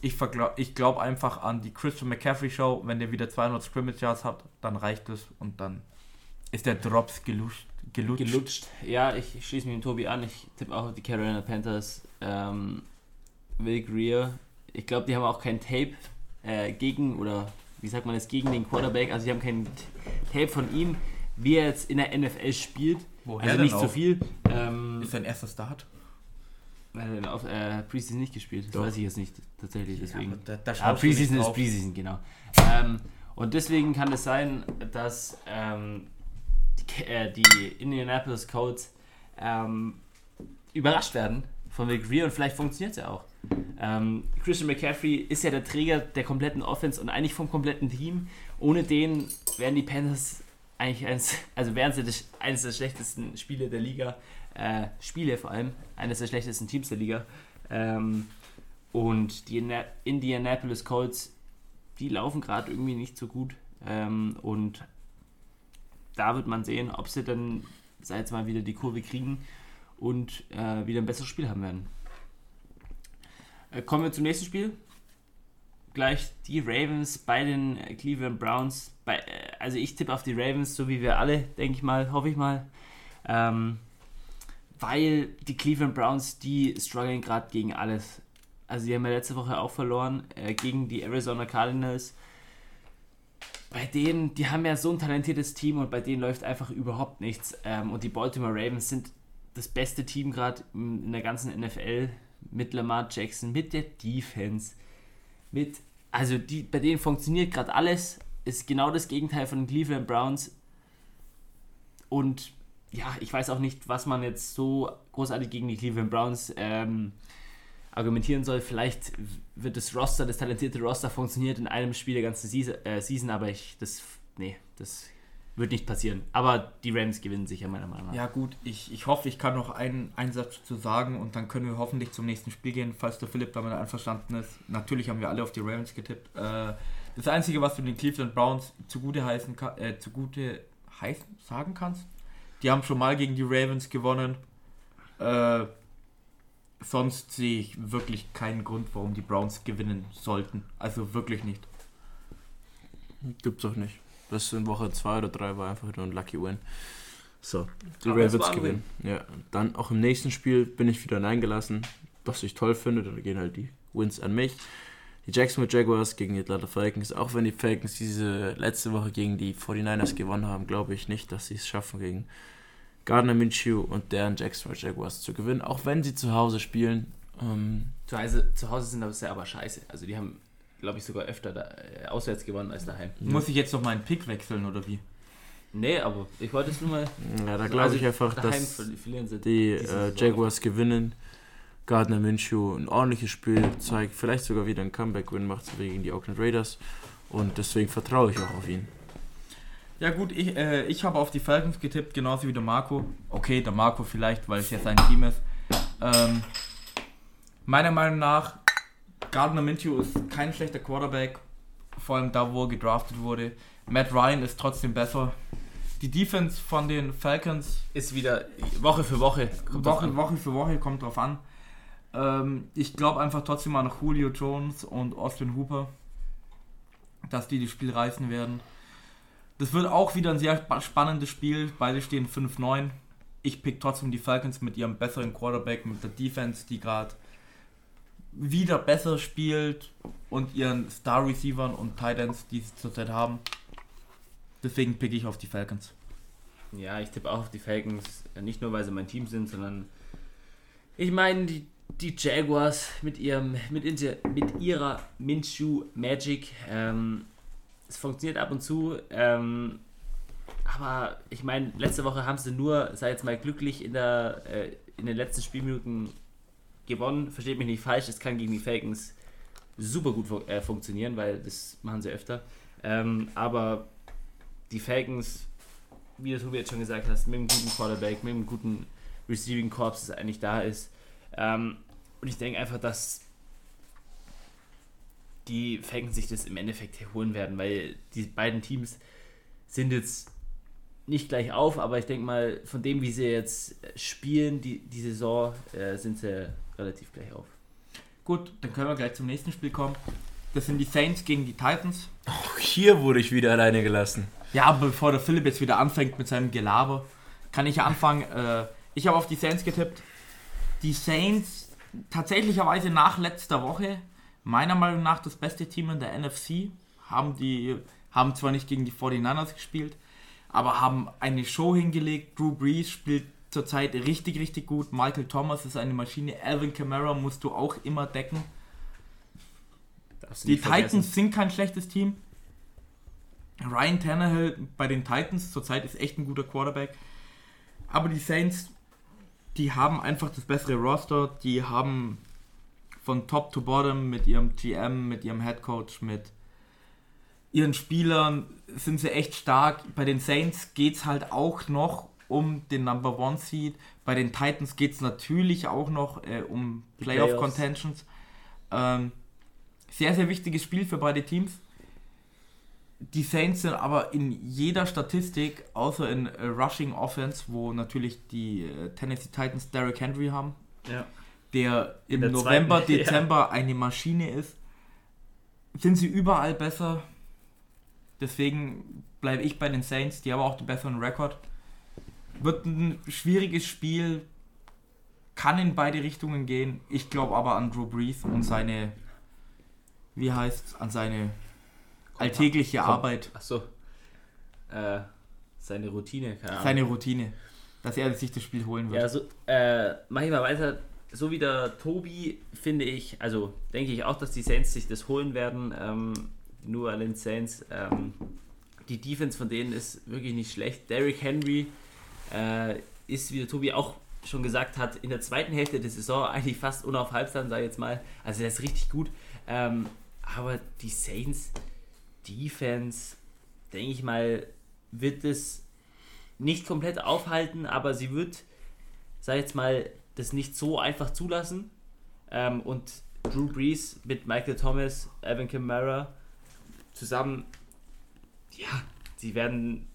Speaker 3: Ich, ich glaube einfach an die Christian McCaffrey Show. Wenn der wieder 200 Scrimmage Yards hat, dann reicht es und dann ist der Drops gelutscht. Gelutscht.
Speaker 1: Gelutscht. Ja, ich, schließe mich mit Tobi an. Ich tippe auch auf die Carolina Panthers. Ähm, Will Greer. Ich glaube, die haben auch kein Tape äh, gegen, oder wie sagt man das, gegen den Quarterback. Also, die haben kein Tape von ihm, wie er jetzt in der NFL spielt.
Speaker 3: Woher
Speaker 1: also nicht so
Speaker 3: auch?
Speaker 1: viel. Ähm,
Speaker 3: Ist sein erster Start?
Speaker 1: er denn auf äh, Preseason nicht gespielt? Das
Speaker 2: Doch.
Speaker 1: weiß ich jetzt nicht tatsächlich. Deswegen.
Speaker 3: da, da nicht
Speaker 1: Preseason ist. Preseason, genau. Ähm, und deswegen kann es sein, dass ähm, die, äh, die Indianapolis Colts ähm, überrascht werden von Will Greer und vielleicht funktioniert es ja auch. Ähm, Christian McCaffrey ist ja der Träger der kompletten Offense und eigentlich vom kompletten Team. Ohne den wären die Panthers eigentlich eines, also wären sie eines der schlechtesten Spiele der Liga. Äh, Spiele vor allem, eines der schlechtesten Teams der Liga. Ähm, und die Indianapolis Colts, die laufen gerade irgendwie nicht so gut. Ähm, und da wird man sehen, ob sie dann, sei jetzt mal wieder die Kurve kriegen und äh, wieder ein besseres Spiel haben werden. Äh, kommen wir zum nächsten Spiel. Gleich die Ravens bei den äh, Cleveland Browns. Bei, äh, also ich tippe auf die Ravens, so wie wir alle, denke ich mal, hoffe ich mal. Ähm, weil die Cleveland Browns, die strugglen gerade gegen alles. Also die haben ja letzte Woche auch verloren äh, gegen die Arizona Cardinals. Bei denen, die haben ja so ein talentiertes Team und bei denen läuft einfach überhaupt nichts. Ähm, und die Baltimore Ravens sind das beste Team gerade in der ganzen NFL mit Lamar Jackson, mit der Defense, mit also die, bei denen funktioniert gerade alles. Ist genau das Gegenteil von den Cleveland Browns. Und ja, ich weiß auch nicht, was man jetzt so großartig gegen die Cleveland Browns ähm, argumentieren soll. Vielleicht wird das Roster, das talentierte Roster funktioniert in einem Spiel der ganzen Season, äh, Season aber ich, das, nee, das wird nicht passieren. Aber die Rams gewinnen sicher meiner Meinung nach.
Speaker 3: Ja gut, ich, ich hoffe, ich kann noch einen Einsatz zu sagen und dann können wir hoffentlich zum nächsten Spiel gehen, falls der Philipp damit einverstanden ist. Natürlich haben wir alle auf die Rams getippt. Äh, das Einzige, was du den Cleveland Browns zugute heißen äh, zugute heißen, sagen kannst, die haben schon mal gegen die Ravens gewonnen. Äh, sonst sehe ich wirklich keinen Grund, warum die Browns gewinnen sollten. Also wirklich nicht.
Speaker 2: Gibt's auch nicht. Das in Woche 2 oder 3 war einfach nur ein Lucky Win. So, die
Speaker 1: Aber
Speaker 2: Ravens gewinnen. Ja, dann auch im nächsten Spiel bin ich wieder hineingelassen, was ich toll finde. Da gehen halt die Wins an mich. Die Jacksonville Jaguars gegen die Atlanta Falcons. Auch wenn die Falcons diese letzte Woche gegen die 49ers gewonnen haben, glaube ich nicht, dass sie es schaffen, gegen Gardner Minshew und deren Jacksonville Jaguars zu gewinnen. Auch wenn sie zu Hause spielen. Ähm,
Speaker 1: Zu Hause, zu Hause sind das ja aber scheiße. Also die haben, glaube ich, sogar öfter da, äh, auswärts gewonnen als daheim.
Speaker 3: Muss ich jetzt noch meinen Pick wechseln oder wie?
Speaker 1: Nee, aber ich wollte es nur mal.
Speaker 2: ja, da glaube ich einfach, dass
Speaker 1: sie
Speaker 2: die äh. Jaguars gewinnen. Gardner Minshew ein ordentliches Spiel zeigt, vielleicht sogar wieder ein Comeback-Win macht gegen die Oakland Raiders. Und deswegen vertraue ich auch auf ihn.
Speaker 3: Ja gut, ich, äh, ich habe auf die Falcons getippt, genauso wie der Marco. Okay, der Marco vielleicht, weil es ja sein Team ist. Ähm, meiner Meinung nach, Gardner Minshew ist kein schlechter Quarterback, vor allem da, wo er gedraftet wurde. Matt Ryan ist trotzdem besser. Die Defense von den Falcons
Speaker 1: Ist wieder Woche für Woche.
Speaker 3: Woche. Woche für Woche kommt drauf an. Ähm, ich glaube einfach trotzdem an Julio Jones und Austin Hooper, dass die das Spiel reißen werden. Das wird auch wieder ein sehr spa- spannendes Spiel. Beide stehen 5-9. Ich pick trotzdem die Falcons mit ihrem besseren Quarterback, mit der Defense, die gerade wieder besser spielt und ihren Star Receivern und Titans, die sie zurzeit haben. Deswegen pick ich auf die Falcons.
Speaker 1: Ja, ich tippe auch auf die Falcons. Nicht nur, weil sie mein Team sind, sondern ich meine, die, die Jaguars mit ihrem, mit, mit ihrer Minshew Magic. Ähm, es funktioniert ab und zu. Ähm, aber ich meine, letzte Woche haben sie nur, sei jetzt mal glücklich, in, der, äh, in den letzten Spielminuten gewonnen. Versteht mich nicht falsch, es kann gegen die Falcons super gut fu- äh, funktionieren, weil das machen sie öfter. Ähm, aber die Falcons, wie du jetzt schon gesagt hast, mit einem guten Quarterback, mit einem guten Receiving Corps, das eigentlich da ist. Ähm, und ich denke einfach, dass die Falcons sich das im Endeffekt holen werden, weil die beiden Teams sind jetzt nicht gleich auf, aber ich denke mal, von dem, wie sie jetzt spielen, die, die Saison, äh, sind sie relativ gleich auf.
Speaker 3: Gut, dann können wir gleich zum nächsten Spiel kommen. Das sind die Saints gegen die Titans.
Speaker 2: Auch hier wurde ich wieder alleine gelassen.
Speaker 3: Ja, aber bevor der Philipp jetzt wieder anfängt mit seinem Gelaber, kann ich ja anfangen. Äh, ich habe auf die Saints getippt. Die Saints tatsächlicherweise nach letzter Woche, meiner Meinung nach das beste Team in der NFC, haben die haben zwar nicht gegen die 49ers gespielt, aber haben eine Show hingelegt. Drew Brees spielt zurzeit richtig, richtig gut. Michael Thomas ist eine Maschine. Alvin Kamara musst du auch immer decken. Die
Speaker 1: vergessen.
Speaker 3: Titans sind kein schlechtes Team. Ryan Tannehill bei den Titans zurzeit ist echt ein guter Quarterback. Aber die Saints, die haben einfach das bessere Roster. Die haben von Top to Bottom mit ihrem GM, mit ihrem Head Coach, mit ihren Spielern sind sie echt stark. Bei den Saints geht es halt auch noch um den Number One Seed. Bei den Titans geht es natürlich auch noch äh, um
Speaker 1: Die
Speaker 3: Playoff
Speaker 1: Playoffs.
Speaker 3: Contentions. Ähm, sehr, sehr wichtiges Spiel für beide Teams. Die Saints sind aber in jeder Statistik, außer in äh, Rushing Offense, wo natürlich die äh, Tennessee Titans Derrick Henry haben,
Speaker 1: Ja.
Speaker 3: der im
Speaker 1: der
Speaker 3: November,
Speaker 1: zweiten, ja.
Speaker 3: Dezember eine Maschine ist, sind sie überall besser. Deswegen bleibe ich bei den Saints, die haben auch den besseren Rekord. Wird ein schwieriges Spiel, kann in beide Richtungen gehen. Ich glaube aber an Drew Brees und seine, wie heißt an seine alltägliche
Speaker 1: Komm.
Speaker 3: Arbeit,
Speaker 1: Achso. Äh, seine Routine, keine Ahnung.
Speaker 3: seine Routine, dass er sich das Spiel holen wird.
Speaker 1: Ja, so, äh, mach ich mal weiter. So wie der Tobi, finde ich, also denke ich auch, dass die Saints sich das holen werden. Ähm, nur an den Saints. Ähm, die Defense von denen ist wirklich nicht schlecht. Derrick Henry äh, ist, wie der Tobi auch schon gesagt hat, in der zweiten Hälfte der Saison eigentlich fast unaufhaltsam, ich jetzt mal. Also der ist richtig gut. Ähm, aber die Saints Defense, denke ich mal, wird es nicht komplett aufhalten, aber sie wird, ich jetzt mal, das nicht so einfach zulassen. Ähm, und Drew Brees mit Michael Thomas, Evan Kamara zusammen, ja, sie werden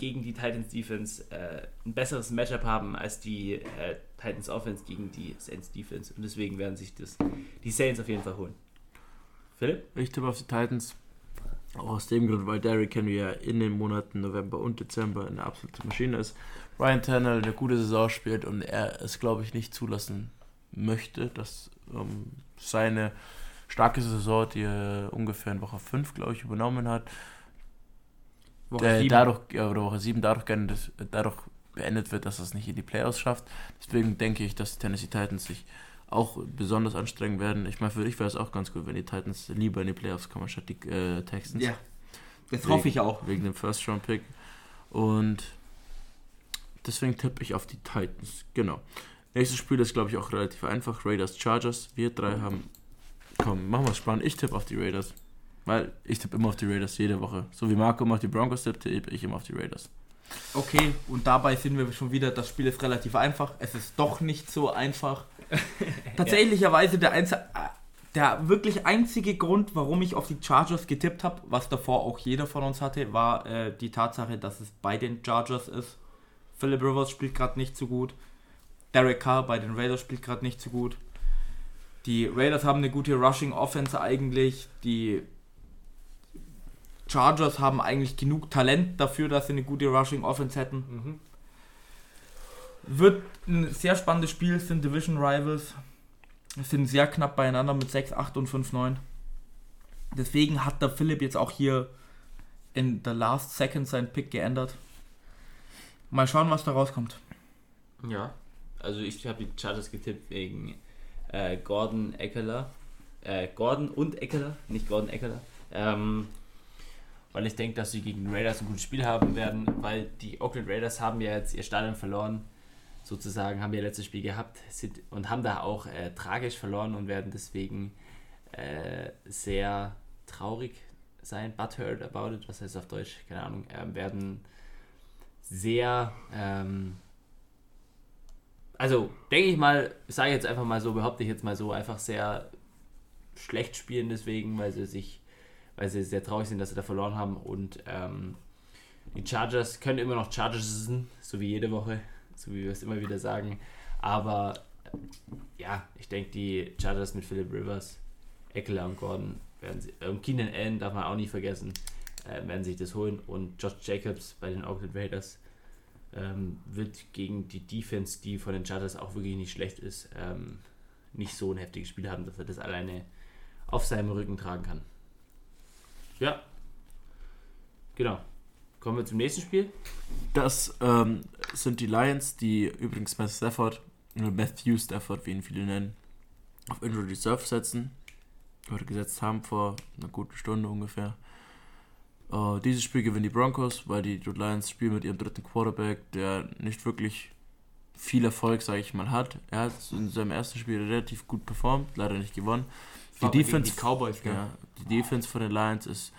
Speaker 1: gegen die Titans Defense äh, ein besseres Matchup haben als die äh, Titans Offense gegen die Saints Defense. Und deswegen werden sich das die Saints auf jeden Fall holen. Philipp?
Speaker 2: Ich tippe auf die Titans. Auch aus dem Grund, weil Derrick Henry ja in den Monaten November und Dezember eine absolute Maschine ist. Ryan Tannehill eine gute Saison spielt und er es, glaube ich, nicht zulassen möchte, dass ähm, seine starke Saison, die er ungefähr in Woche 5, glaube ich, übernommen hat,
Speaker 3: Woche
Speaker 2: der dadurch, ja, oder Woche 7 dadurch, geendet, dadurch beendet wird, dass es nicht in die Playoffs schafft. Deswegen denke ich, dass die Tennessee Titans sich auch besonders anstrengen werden. Ich meine, für dich wäre es auch ganz gut, wenn die Titans lieber in die Playoffs kommen, statt die äh, Texans.
Speaker 3: Ja, das hoffe ich auch.
Speaker 2: Wegen dem First-Round-Pick. Und deswegen tippe ich auf die Titans. Genau. Nächstes Spiel ist, glaube ich, auch relativ einfach. Raiders Chargers. Wir drei haben. Komm, machen wir es spannend. Ich tippe auf die Raiders. Weil ich tippe immer auf die Raiders jede Woche. So wie Marco immer auf die Broncos tippt, tippe ich immer auf die Raiders.
Speaker 3: Okay, und dabei sind wir schon wieder, das Spiel ist relativ einfach. Es ist doch nicht so einfach. Tatsächlicherweise der, Einz der wirklich einzige Grund, warum ich auf die Chargers getippt habe, was davor auch jeder von uns hatte, war äh, die Tatsache, dass es bei den Chargers ist. Philip Rivers spielt gerade nicht so gut. Derek Carr bei den Raiders spielt gerade nicht so gut. Die Raiders haben eine gute Rushing Offense eigentlich. Die Chargers haben eigentlich genug Talent dafür, dass sie eine gute Rushing Offense hätten. Wird ein sehr spannendes Spiel, es sind Division Rivals. Es sind sehr knapp beieinander mit 6, 8 und 5, 9. Deswegen hat der Philipp jetzt auch hier in the last second seinen Pick geändert. Mal schauen, was da rauskommt.
Speaker 1: Ja, also ich habe die Chargers getippt wegen äh, Gordon Eckler. Äh, Gordon und Eckler, nicht Gordon Eckler. Ähm, weil ich denke, dass sie gegen die Raiders ein gutes Spiel haben werden, weil die Oakland Raiders haben ja jetzt ihr Stadion verloren, sozusagen, haben ihr letztes Spiel gehabt sind, und haben da auch äh, tragisch verloren und werden deswegen äh, sehr traurig sein, butthurt about it, was heißt auf Deutsch, keine Ahnung, ähm, werden sehr, ähm, also denke ich mal, sage ich jetzt einfach mal so, behaupte ich jetzt mal so, einfach sehr schlecht spielen deswegen, weil sie sich, weil sie sehr traurig sind, dass sie da verloren haben. Und ähm, die Chargers können immer noch Chargers so wie jede Woche, so wie wir es immer wieder sagen, aber äh, ja, ich denke die Chargers mit Philip Rivers, Eckler und Gordon werden sie, und Keenan Allen darf man auch nicht vergessen, äh, werden sich das holen. Und Josh Jacobs bei den Oakland Raiders ähm, wird gegen die Defense, die von den Chargers auch wirklich nicht schlecht ist, ähm, nicht so ein heftiges Spiel haben, dass er das alleine auf seinem Rücken tragen kann. Ja. Genau. Kommen wir zum nächsten Spiel.
Speaker 2: Das ähm, sind die Lions, die übrigens Matthew Stafford, Matthew Stafford, wie ihn viele nennen, auf Injury Reserve setzen. Oder gesetzt haben vor einer guten Stunde ungefähr. Äh, dieses Spiel gewinnen die Broncos, weil die Lions spielen mit ihrem dritten Quarterback, der nicht wirklich viel Erfolg, sage ich mal, hat. Er hat in seinem ersten Spiel relativ gut performt, leider nicht gewonnen. Die Defense,
Speaker 3: die Cowboys, gell?
Speaker 2: ja, die Defense von den Lions ist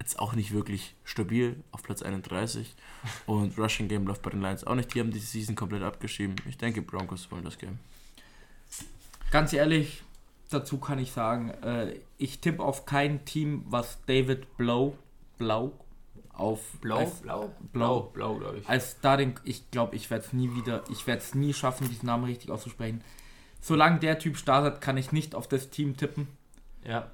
Speaker 2: jetzt auch nicht wirklich stabil auf Platz 31 und Rushing Game läuft bei den Lions auch nicht. Die haben die Season komplett abgeschrieben. Ich denke, Broncos wollen das Game.
Speaker 3: Ganz ehrlich, dazu kann ich sagen, äh, ich tippe auf kein Team, was David Blow, Blau, auf als,
Speaker 1: blau,
Speaker 3: Blau.
Speaker 1: blau, glaube ich.
Speaker 3: als Starting, ich glaube, ich werde es nie wieder, ich werde es nie schaffen, diesen Namen richtig auszusprechen. Solange der Typ startet, kann ich nicht auf das Team tippen.
Speaker 1: Ja,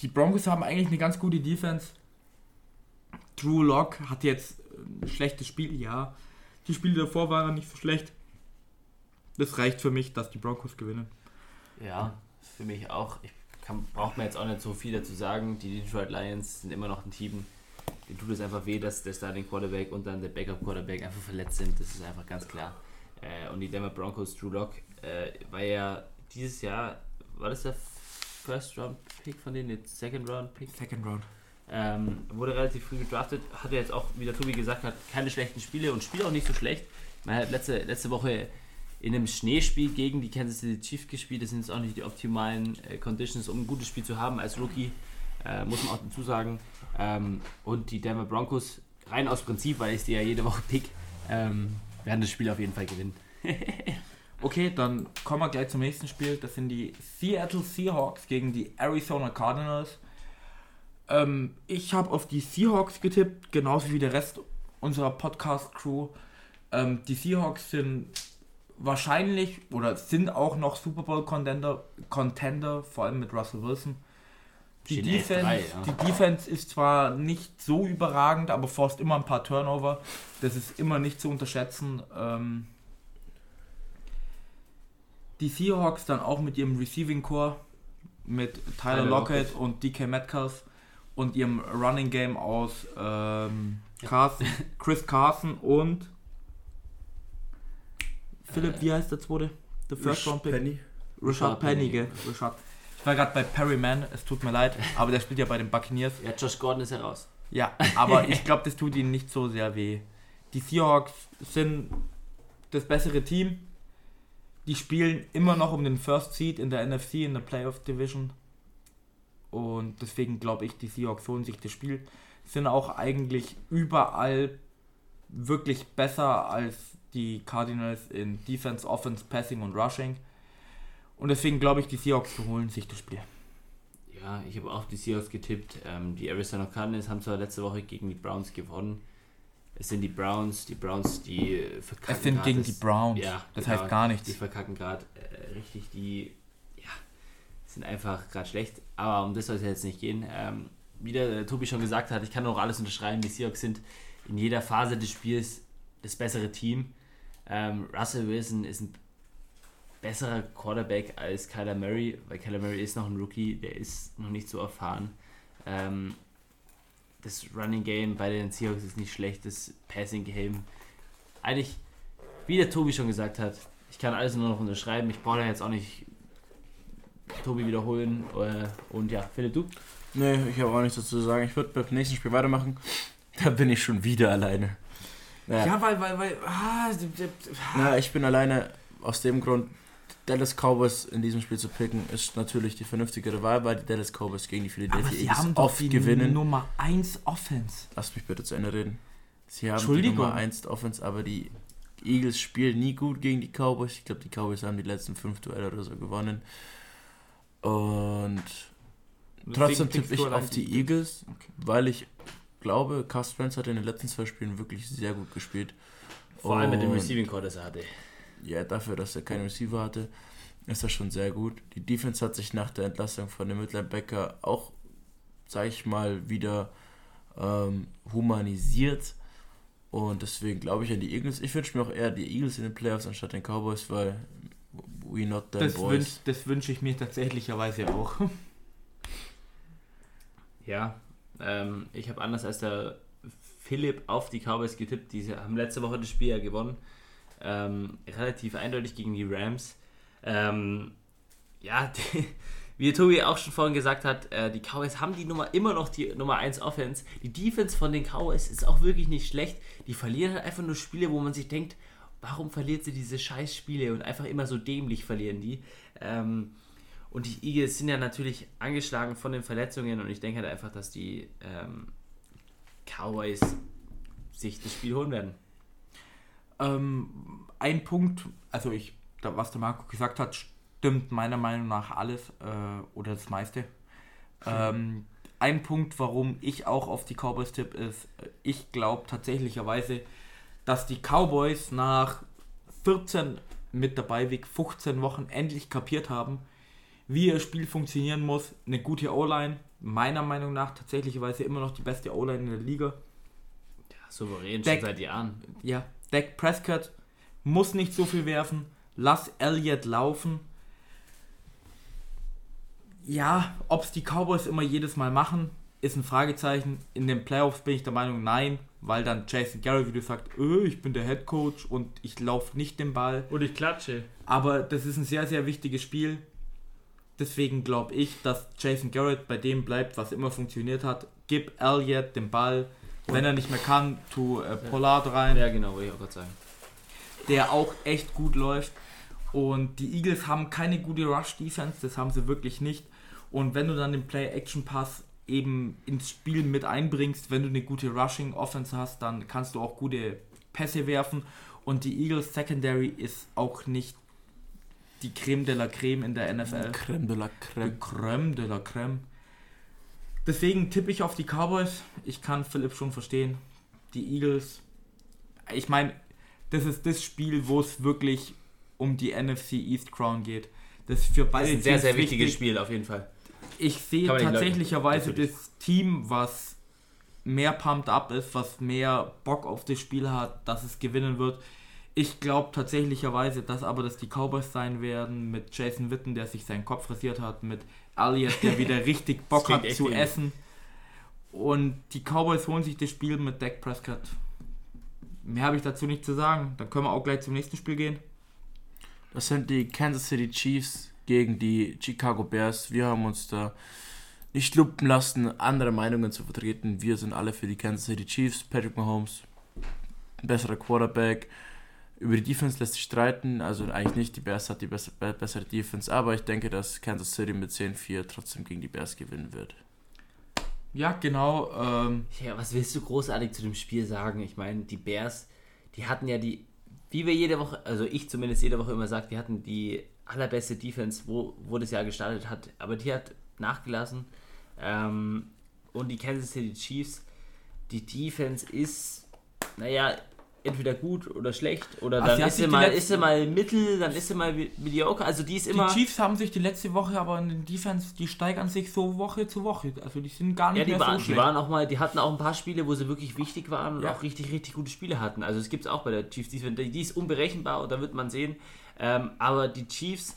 Speaker 3: Die Broncos haben eigentlich eine ganz gute Defense. Drew Lock hat jetzt ein schlechtes Spiel, ja. Die Spiele davor waren nicht so schlecht. das reicht für mich, dass die Broncos gewinnen.
Speaker 1: Ja, für mich auch. Ich kann, braucht mir jetzt auch nicht so viel dazu sagen. Die Detroit Lions sind immer noch ein Team. Denen tut es einfach weh, dass der Starting Quarterback und dann der Backup Quarterback einfach verletzt sind. Das ist einfach ganz klar. Äh, und die Denver Broncos, Drew Lock, äh, war ja dieses Jahr, war das der First Round Pick von denen, jetzt Second Round Pick?
Speaker 3: Second Round.
Speaker 1: Ähm, wurde relativ früh gedraftet, hatte jetzt auch, wie der Tobi gesagt hat, keine schlechten Spiele und spielt auch nicht so schlecht. Man hat letzte, letzte Woche in einem Schneespiel gegen die Kansas City Chiefs gespielt. Das sind jetzt auch nicht die optimalen äh, Conditions, um ein gutes Spiel zu haben als Rookie, äh, muss man auch dazu sagen. Ähm, und die Denver Broncos, rein aus Prinzip, weil ich die ja jede Woche pick, ähm, werden das Spiel auf jeden Fall gewinnen.
Speaker 3: Okay, dann kommen wir gleich zum nächsten Spiel. Das sind die Seattle Seahawks gegen die Arizona Cardinals. Ähm, ich habe auf die Seahawks getippt, genauso wie der Rest unserer Podcast-Crew. Ähm, die Seahawks sind wahrscheinlich oder sind auch noch Super Bowl-Contender, Contender, vor allem mit Russell Wilson. Die Defense,
Speaker 1: 11-3, ja.
Speaker 3: die Defense ist zwar nicht so überragend, aber forst immer ein paar Turnover. Das ist immer nicht zu unterschätzen. Ähm, die Seahawks dann auch mit ihrem Receiving Core, mit Tyler,
Speaker 1: Tyler
Speaker 3: Lockett und DK Metcalf und ihrem Running Game aus ähm, Carson, Chris Carson und Philipp, wie heißt der zweite? Der First Round Pick?
Speaker 2: Penny.
Speaker 3: Rashad Penny, gell? Rashad. Ich war gerade bei Perryman, es tut mir leid, aber der spielt ja bei den Buccaneers.
Speaker 1: Ja, Josh Gordon ist heraus.
Speaker 3: Ja, aber ich glaube, das tut ihnen nicht so sehr weh. Die Seahawks sind das bessere Team. Die spielen immer noch um den First Seed in der NFC, in der Playoff Division. Und deswegen glaube ich, die Seahawks holen sich das Spiel. Sind auch eigentlich überall wirklich besser als die Cardinals in Defense, Offense, Passing und Rushing. Und deswegen glaube ich, die Seahawks holen sich das Spiel.
Speaker 1: Ja, ich habe auch die Seahawks getippt. Ähm, die Arizona Cardinals haben zwar letzte Woche gegen die Browns gewonnen. Es sind die Browns, die Browns, die äh, verkacken.
Speaker 3: Es sind gegen
Speaker 1: das-
Speaker 3: die Browns.
Speaker 1: Ja,
Speaker 3: das
Speaker 1: genau.
Speaker 3: heißt gar
Speaker 1: Die
Speaker 3: nichts.
Speaker 1: verkacken gerade äh, richtig, die ja, sind einfach gerade schlecht. Aber um das soll es ja jetzt nicht gehen. Ähm, wie der äh, Tobi schon gesagt hat, ich kann auch alles unterschreiben. Die Seahawks sind in jeder Phase des Spiels das bessere Team. Ähm, Russell Wilson ist ein besserer Quarterback als Kyler Murray, weil Kyler Murray ist noch ein Rookie, der ist noch nicht so erfahren. Ähm, das Running Game bei den Seahawks ist nicht schlecht, das Passing Game. Eigentlich, wie der Tobi schon gesagt hat, ich kann alles nur noch unterschreiben. Ich brauche jetzt auch nicht Tobi wiederholen. Äh, und ja, Philipp, du?
Speaker 2: Nee, ich habe auch nichts dazu zu sagen. Ich würde beim nächsten Spiel weitermachen. Da bin ich schon wieder alleine. Naja,
Speaker 3: Ja, weil, weil, weil, ah,
Speaker 2: na, ich bin alleine aus dem Grund, Dallas Cowboys in diesem Spiel zu picken, ist natürlich die vernünftigere Wahl, weil die Dallas Cowboys gegen die Philadelphia
Speaker 3: sie
Speaker 2: Eagles
Speaker 3: haben doch
Speaker 2: oft
Speaker 3: die
Speaker 2: gewinnen.
Speaker 3: Nummer 1 Offense.
Speaker 2: Lass mich bitte zu Ende reden. Sie haben die. Nummer 1 Offense, aber die Eagles spielen nie gut gegen die Cowboys. Ich glaube, die Cowboys haben die letzten fünf Duelle oder so gewonnen. Und trotzdem tippe ich auf die Eagles,
Speaker 3: Okay.
Speaker 2: weil ich glaube, Carsten Wentz hat in den letzten zwei Spielen wirklich sehr gut gespielt.
Speaker 1: Vor allem mit dem Receiving Core, das er hatte.
Speaker 2: Ja, dafür, dass er keinen Receiver hatte, ist das schon sehr gut. Die Defense hat sich nach der Entlassung von dem Mittelbecker auch, sag ich mal, wieder ähm, humanisiert. Und deswegen glaube ich an die Eagles. Ich wünsche mir auch eher die Eagles in den Playoffs anstatt den Cowboys, weil we not them
Speaker 3: Das
Speaker 2: boys.
Speaker 3: wünsche das wünsch ich mir tatsächlicherweise auch.
Speaker 1: Ja, ähm, ich habe anders als der Philipp auf die Cowboys getippt. Die haben letzte Woche das Spiel ja gewonnen. Ähm, relativ eindeutig gegen die Rams. Ähm, ja, die, wie Tobi auch schon vorhin gesagt hat, äh, die Cowboys haben die Nummer immer noch die Nummer 1 Offense. Die Defense von den Cowboys ist auch wirklich nicht schlecht. Die verlieren halt einfach nur Spiele, wo man sich denkt, warum verliert sie diese scheiß Spiele und einfach immer so dämlich verlieren die. Ähm, und die Eagles sind ja natürlich angeschlagen von den Verletzungen und ich denke halt einfach, dass die ähm, Cowboys sich das Spiel holen werden.
Speaker 3: Ähm, ein Punkt, also ich, da, was der Marco gesagt hat, stimmt meiner Meinung nach alles äh, oder das meiste. Ähm, ein Punkt, warum ich auch auf die Cowboys tipp, ist, äh, ich glaube tatsächlicherweise, dass die Cowboys nach 14 mit dabei Weg 15 Wochen endlich kapiert haben, wie ihr Spiel funktionieren muss. Eine gute O-Line, meiner Meinung nach tatsächlicherweise immer noch die beste O-Line in der Liga.
Speaker 1: Ja, souverän
Speaker 3: Deck-
Speaker 1: schon seit Jahren.
Speaker 3: Ja, Dak Prescott muss nicht so viel werfen. lass Elliott laufen. Ja, ob es die Cowboys immer jedes Mal machen, ist ein Fragezeichen. In den Playoffs bin ich der Meinung, nein, weil dann Jason Garrett wieder sagt, öh, ich bin der Head Coach und ich laufe nicht den Ball.
Speaker 1: Und ich klatsche.
Speaker 3: Aber das ist ein sehr, sehr wichtiges Spiel. Deswegen glaube ich, dass Jason Garrett bei dem bleibt, was immer funktioniert hat. Gib Elliott den Ball. Wenn er nicht mehr kann, tu äh, Pollard rein.
Speaker 1: Ja, genau, wollte ich auch gerade sagen.
Speaker 3: Der auch echt gut läuft. Und die Eagles haben keine gute Rush-Defense, das haben sie wirklich nicht. Und wenn du dann den Play-Action-Pass eben ins Spiel mit einbringst, wenn du eine gute Rushing-Offense hast, dann kannst du auch gute Pässe werfen. Und die Eagles Secondary ist auch nicht die Creme de la Creme in der NFL.
Speaker 2: Creme de la Creme.
Speaker 3: Die Creme de la Creme. Deswegen tippe ich auf die Cowboys. Ich kann Philipp schon verstehen. Die Eagles. Ich meine, das ist das Spiel, wo es wirklich um die NFC East Crown geht. Das ist für
Speaker 1: Das
Speaker 3: beide
Speaker 1: ist ein sehr, sehr wichtiges
Speaker 3: wichtig.
Speaker 1: Spiel, auf jeden Fall.
Speaker 3: Ich sehe tatsächlicherweise das Team, was mehr pumped up ist, was mehr Bock auf das Spiel hat, dass es gewinnen wird. Ich glaube tatsächlicherweise, dass aber das die Cowboys sein werden, mit Jason Witten, der sich seinen Kopf rasiert hat, mit Elliott, der wieder richtig Bock hat zu
Speaker 1: ähnlich.
Speaker 3: essen. Und die Cowboys holen sich das Spiel mit Dak Prescott. Mehr habe ich dazu nicht zu sagen. Dann können wir auch gleich zum nächsten Spiel gehen.
Speaker 2: Das sind die Kansas City Chiefs gegen die Chicago Bears. Wir haben uns da nicht lumpen lassen, andere Meinungen zu vertreten. Wir sind alle für die Kansas City Chiefs. Patrick Mahomes, besserer Quarterback. Über die Defense lässt sich streiten, also eigentlich nicht. Die Bears hat die bessere, be- bessere Defense, aber ich denke, dass Kansas City mit 10-4 trotzdem gegen die Bears gewinnen wird.
Speaker 3: Ja, genau. Ähm,
Speaker 1: Ja, was willst du großartig zu dem Spiel sagen? Ich meine, die Bears, die hatten ja die, wie wir jede Woche, also ich zumindest jede Woche immer sage, die hatten die allerbeste Defense, wo, wo das Jahr gestartet hat, aber die hat nachgelassen. Ähm, und die Kansas City Chiefs, die Defense ist, naja, entweder gut oder schlecht oder
Speaker 3: Ach,
Speaker 1: dann ist sie,
Speaker 3: die
Speaker 1: mal,
Speaker 3: letzten-
Speaker 1: ist sie mal mittel, dann ist sie mal mediocre. Also die ist immer.
Speaker 3: Die Chiefs haben sich die letzte Woche aber in den Defense, die steigern sich so Woche zu Woche. Also die sind gar nicht
Speaker 1: Ja, die
Speaker 3: mehr
Speaker 1: waren,
Speaker 3: so
Speaker 1: die
Speaker 3: schlecht.
Speaker 1: waren auch mal, die hatten auch ein paar Spiele, wo sie wirklich wichtig waren und
Speaker 3: Ja.
Speaker 1: auch richtig, richtig gute Spiele hatten. Also es gibt es auch bei der Chiefs Defense. Die ist unberechenbar und da wird man sehen. Ähm, aber die Chiefs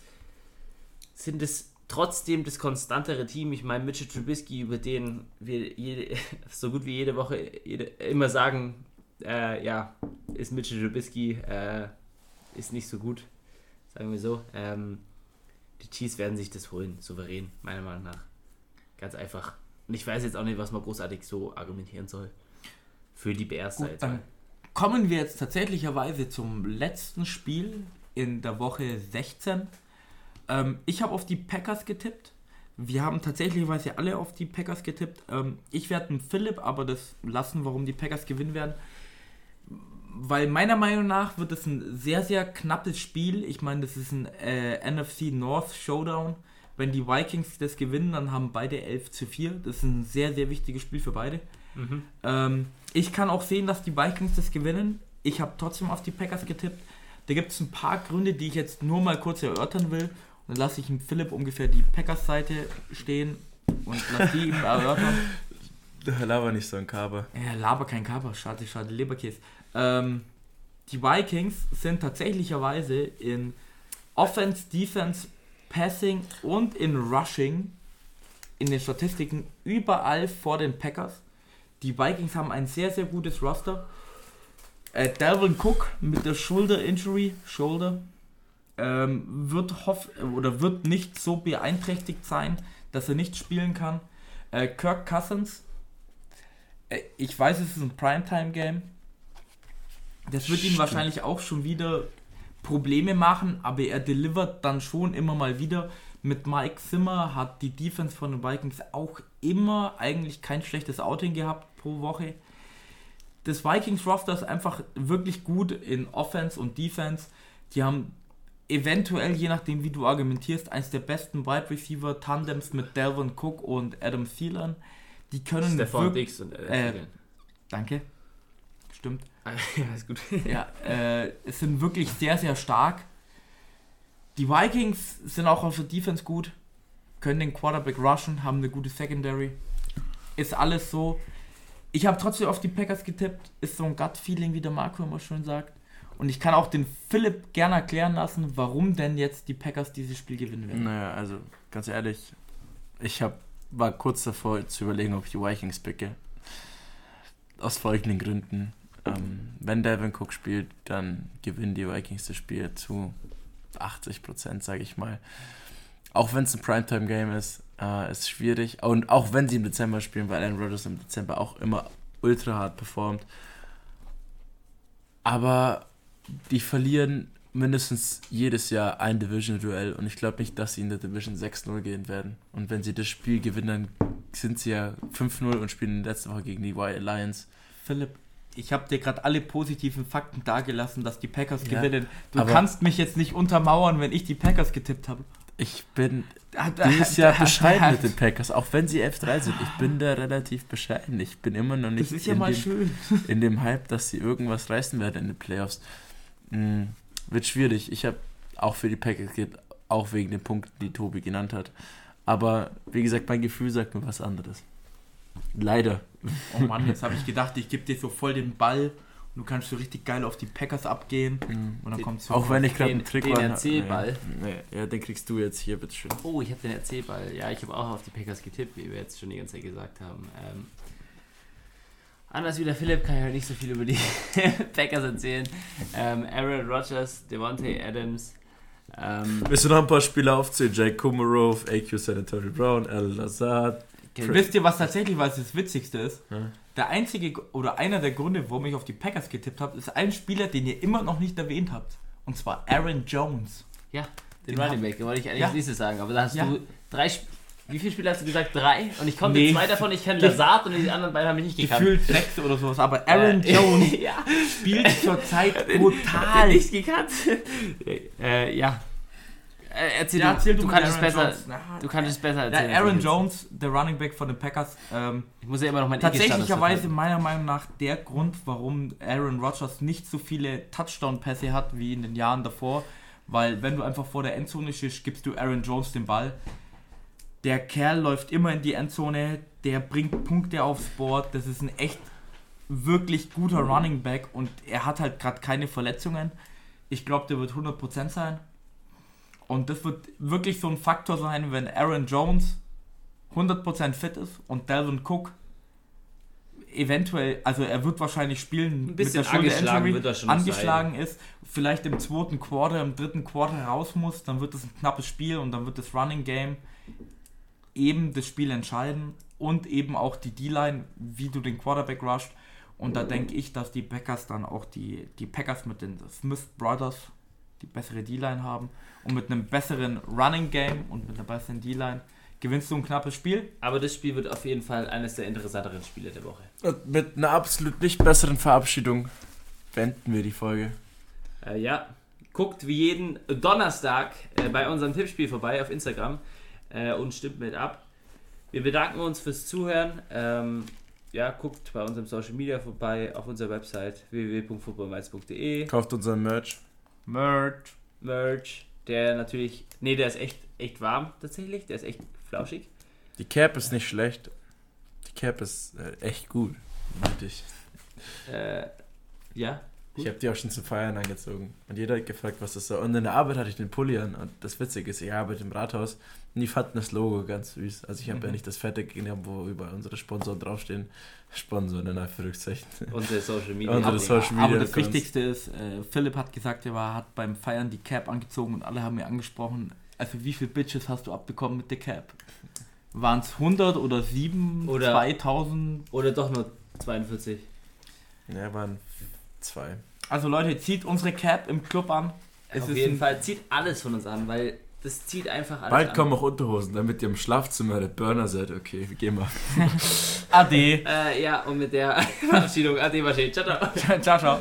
Speaker 1: sind es trotzdem das konstantere Team. Ich meine, Mitchell Trubisky, über den wir jede, so gut wie jede Woche jede, immer sagen, äh, ja, ist Mitchell Trubisky, äh, ist nicht so gut, sagen wir so. Ähm, die Chiefs werden sich das holen, souverän, meiner Meinung nach. Ganz einfach. Und ich weiß jetzt auch nicht, was man großartig so argumentieren soll. Für die Bears
Speaker 3: Gut, dann kommen wir jetzt tatsächlicherweise zum letzten Spiel in der Woche 16. Ähm, ich habe auf die Packers getippt. Wir haben tatsächlicherweise alle auf die Packers getippt. Ähm, ich werde einen Philipp aber das lassen, warum die Packers gewinnen werden. Weil meiner Meinung nach wird es ein sehr, sehr knappes Spiel. Ich meine, das ist ein äh, NFC North Showdown. Wenn die Vikings das gewinnen, dann haben beide 11 zu 4. Das ist ein sehr, sehr wichtiges Spiel für beide.
Speaker 1: Mhm.
Speaker 3: Ähm, ich kann auch sehen, dass die Vikings das gewinnen. Ich habe trotzdem auf die Packers getippt. Da gibt es ein paar Gründe, die ich jetzt nur mal kurz erörtern will. Und dann lasse ich ihm Philipp ungefähr die Packers-Seite stehen und lasse die ihm erörtern.
Speaker 2: Laber nicht so ein Kaber.
Speaker 3: Ja, laber kein Kaper, schade, schade, Leberkäse. Ähm, die Vikings sind tatsächlicherweise in Offense, Defense, Passing und in Rushing in den Statistiken überall vor den Packers. Die Vikings haben ein sehr, sehr gutes Roster. Äh, Dalvin Cook mit der Shoulder Injury, Shoulder, ähm, wird hoff oder wird nicht so beeinträchtigt sein, dass er nicht spielen kann. Äh, Kirk Cousins, äh, ich weiß, es ist ein Primetime-Game. Das wird ihm
Speaker 2: Stimmt.
Speaker 3: wahrscheinlich auch schon wieder Probleme machen, aber er delivert dann schon immer mal wieder. Mit Mike Zimmer hat die Defense von den Vikings auch immer eigentlich kein schlechtes Outing gehabt pro Woche. Das Vikings-Roster ist einfach wirklich gut in Offense und Defense. Die haben eventuell, je nachdem wie du argumentierst, eines der besten Wide Receiver Tandems mit Delvin Cook und Adam Thielen. Die können
Speaker 1: Stefan. Dix und
Speaker 3: äh,
Speaker 1: äh,
Speaker 3: Danke. Stimmt.
Speaker 1: ja, ist gut.
Speaker 3: Ja, äh, es sind wirklich sehr, sehr stark. Die Vikings sind auch auf der Defense gut, können den Quarterback rushen, haben eine gute Secondary. Ist alles so. Ich habe trotzdem auf die Packers getippt. Ist so ein Gut-Feeling, wie der Marco immer schön sagt. Und ich kann auch den Philipp gerne erklären lassen, warum denn jetzt die Packers dieses Spiel gewinnen werden.
Speaker 2: Naja, also ganz ehrlich, ich hab, war kurz davor zu überlegen, ob ich die Vikings picke. Aus folgenden Gründen. Ähm, wenn Devin Cook spielt, dann gewinnen die Vikings das Spiel zu 80 Prozent, sage ich mal. Auch wenn es ein Primetime-Game ist, äh, ist schwierig. Und auch wenn sie im Dezember spielen, weil Aaron Rodgers im Dezember auch immer ultra hart performt. Aber die verlieren mindestens jedes Jahr ein Division-Duell und ich glaube nicht, dass sie in der Division 6-0 gehen werden. Und wenn sie das Spiel gewinnen, dann sind sie ja 5-0 und spielen letzte Woche gegen die White Lions.
Speaker 3: Philipp, ich habe dir gerade alle positiven Fakten dargelassen, dass die Packers
Speaker 2: Ja,
Speaker 3: gewinnen. Du kannst mich jetzt nicht untermauern, wenn ich die Packers getippt habe.
Speaker 2: Ich bin dieses Jahr bescheiden mit den Packers, auch wenn sie 11-3 sind. Ich bin da relativ bescheiden. Ich bin immer noch nicht
Speaker 3: Das ist ja
Speaker 2: in,
Speaker 3: mal
Speaker 2: dem,
Speaker 3: schön.
Speaker 2: in dem Hype, dass sie irgendwas reißen werden in den Playoffs. Hm, wird schwierig. Ich habe auch für die Packers geht, auch wegen den Punkten, die Tobi genannt hat. Aber wie gesagt, mein Gefühl sagt mir was anderes. Leider.
Speaker 3: Oh Mann, jetzt habe ich gedacht, ich gebe dir so voll den Ball und du kannst so richtig geil auf die Packers abgehen. Und dann
Speaker 1: Den-
Speaker 3: kommt so.
Speaker 2: Auch wenn ich gerade
Speaker 1: Den-
Speaker 2: einen Trick
Speaker 1: den
Speaker 2: war-
Speaker 1: Erzählball.
Speaker 2: Nee, nee, ja, den kriegst du jetzt hier, bitteschön.
Speaker 1: Oh, ich habe den Erzählball. Ja, ich habe auch auf die Packers getippt, wie wir jetzt schon die ganze Zeit gesagt haben. Ähm, anders wie der Philipp kann ich heute nicht so viel über die Packers erzählen. Ähm, Aaron Rodgers, Devontae Adams. Ähm,
Speaker 2: Willst du noch ein paar Spieler aufzählen? Jake Kumarov, AQ San Antonio Brown, Al Lazard.
Speaker 3: Wisst ihr, was tatsächlich was das Witzigste ist?
Speaker 2: Ja.
Speaker 3: Der einzige oder einer der Gründe, warum ich auf die Packers getippt habe, ist ein Spieler, den ihr immer noch nicht erwähnt habt. Und zwar Aaron Jones.
Speaker 1: ja, den
Speaker 3: Den
Speaker 1: Running Back, den wollte ich eigentlich
Speaker 3: Ja.
Speaker 1: nächstes sagen. Aber da hast
Speaker 3: Ja.
Speaker 1: du drei. Sp wie viele Spiele hast du gesagt? Drei? Und ich konnte
Speaker 3: Nee.
Speaker 1: zwei davon. Ich kenne Lazard und die anderen beiden habe ich nicht gekannt.
Speaker 3: Gefühlt sechs oder sowas. Aber Aaron
Speaker 1: Äh,
Speaker 3: Jones
Speaker 1: ja.
Speaker 3: spielt zurzeit brutal.
Speaker 1: nicht gekannt. äh, ja. Äh, erzähl
Speaker 3: Ja,
Speaker 1: du, du
Speaker 3: mit
Speaker 1: kannst es
Speaker 3: Aaron
Speaker 1: besser.
Speaker 3: Na,
Speaker 1: Du kannst es besser
Speaker 3: Ja,
Speaker 1: erzählen.
Speaker 3: Aaron
Speaker 1: als ich
Speaker 3: Jones, der Running Back von den Packers, ähm.
Speaker 1: Ich muss ja immer noch mein
Speaker 3: tatsächlicherweise meiner Meinung nach der Grund, warum Aaron Rodgers nicht so viele Touchdown-Pässe hat wie in den Jahren davor. Weil wenn du einfach vor der Endzone stehst, gibst du Aaron Jones den Ball. Der Kerl läuft immer in die Endzone, der bringt Punkte aufs Board. Das ist ein echt wirklich guter Running Back und er hat halt gerade keine Verletzungen. Ich glaube, der wird 100% sein. Und das wird wirklich so ein Faktor sein, wenn Aaron Jones 100% fit ist und Dalvin Cook eventuell, also er wird wahrscheinlich spielen
Speaker 1: Ein bisschen
Speaker 3: mit der
Speaker 1: angeschlagen
Speaker 3: Schulter-Injury,
Speaker 1: wird er schon
Speaker 3: angeschlagen ist, vielleicht im zweiten Quarter, im dritten Quarter raus muss, dann wird es ein knappes Spiel und dann wird das Running Game eben das Spiel entscheiden und eben auch die D-Line, wie du den Quarterback rusht. Und da denke ich, dass die Packers dann auch die, die Packers mit den Smith Brothers die bessere D-Line haben und mit einem besseren Running Game und mit einer besseren D-Line gewinnst du ein knappes Spiel.
Speaker 1: Aber das Spiel wird auf jeden Fall eines der interessanteren Spiele der Woche.
Speaker 2: Und mit einer absolut nicht besseren Verabschiedung beenden wir die Folge.
Speaker 1: Äh, ja, guckt wie jeden Donnerstag äh, bei unserem Tippspiel vorbei auf Instagram äh, und stimmt mit ab. Wir bedanken uns fürs Zuhören. Ähm, ja, guckt bei unserem Social Media vorbei auf unserer Website www.footballmeiz.de.
Speaker 2: Kauft unseren Merch.
Speaker 3: Merch.
Speaker 1: Merch, der natürlich, nee, der ist echt, echt warm tatsächlich, der ist echt flauschig.
Speaker 2: Die Cap ist nicht schlecht. Die Cap ist äh, echt gut. ich.
Speaker 1: Äh, ja,
Speaker 2: Ich habe die auch schon zum Feiern angezogen. Und jeder hat gefragt, was das soll. Und in der Arbeit hatte ich den Pulli an. Und das Witzige ist, ich arbeite im Rathaus. Und die fanden das Logo ganz süß. Also ich habe
Speaker 3: Mhm.
Speaker 2: ja nicht das Fette genommen, wo über unsere Sponsoren draufstehen. Sponsoren in Anführungszeichen.
Speaker 1: unsere Social Media.
Speaker 2: Unsere. Social Media
Speaker 3: Aber das
Speaker 2: Accounts.
Speaker 3: Wichtigste ist, äh, Philipp hat gesagt, er war, hat beim Feiern die Cap angezogen und alle haben mir angesprochen, also wie viel Bitches hast du abbekommen mit der Cap? Waren es 100 oder 7,
Speaker 1: Oder-
Speaker 3: 2000?
Speaker 1: Oder doch nur 42.
Speaker 2: Ja, waren zwei.
Speaker 3: Also Leute, zieht unsere Cap im Club an. Es
Speaker 1: Auf
Speaker 3: ist
Speaker 1: jeden
Speaker 3: ein-
Speaker 1: Fall zieht alles von uns an, weil das zieht einfach alles
Speaker 2: Bald
Speaker 1: an.
Speaker 2: kommen auch Unterhosen, damit ihr im Schlafzimmer der Burner seid. Okay, wir gehen mal.
Speaker 3: Ade.
Speaker 1: Äh, ja, und mit der Verabschiedung. Ade, Ciao, ciao.
Speaker 3: ciao, ciao.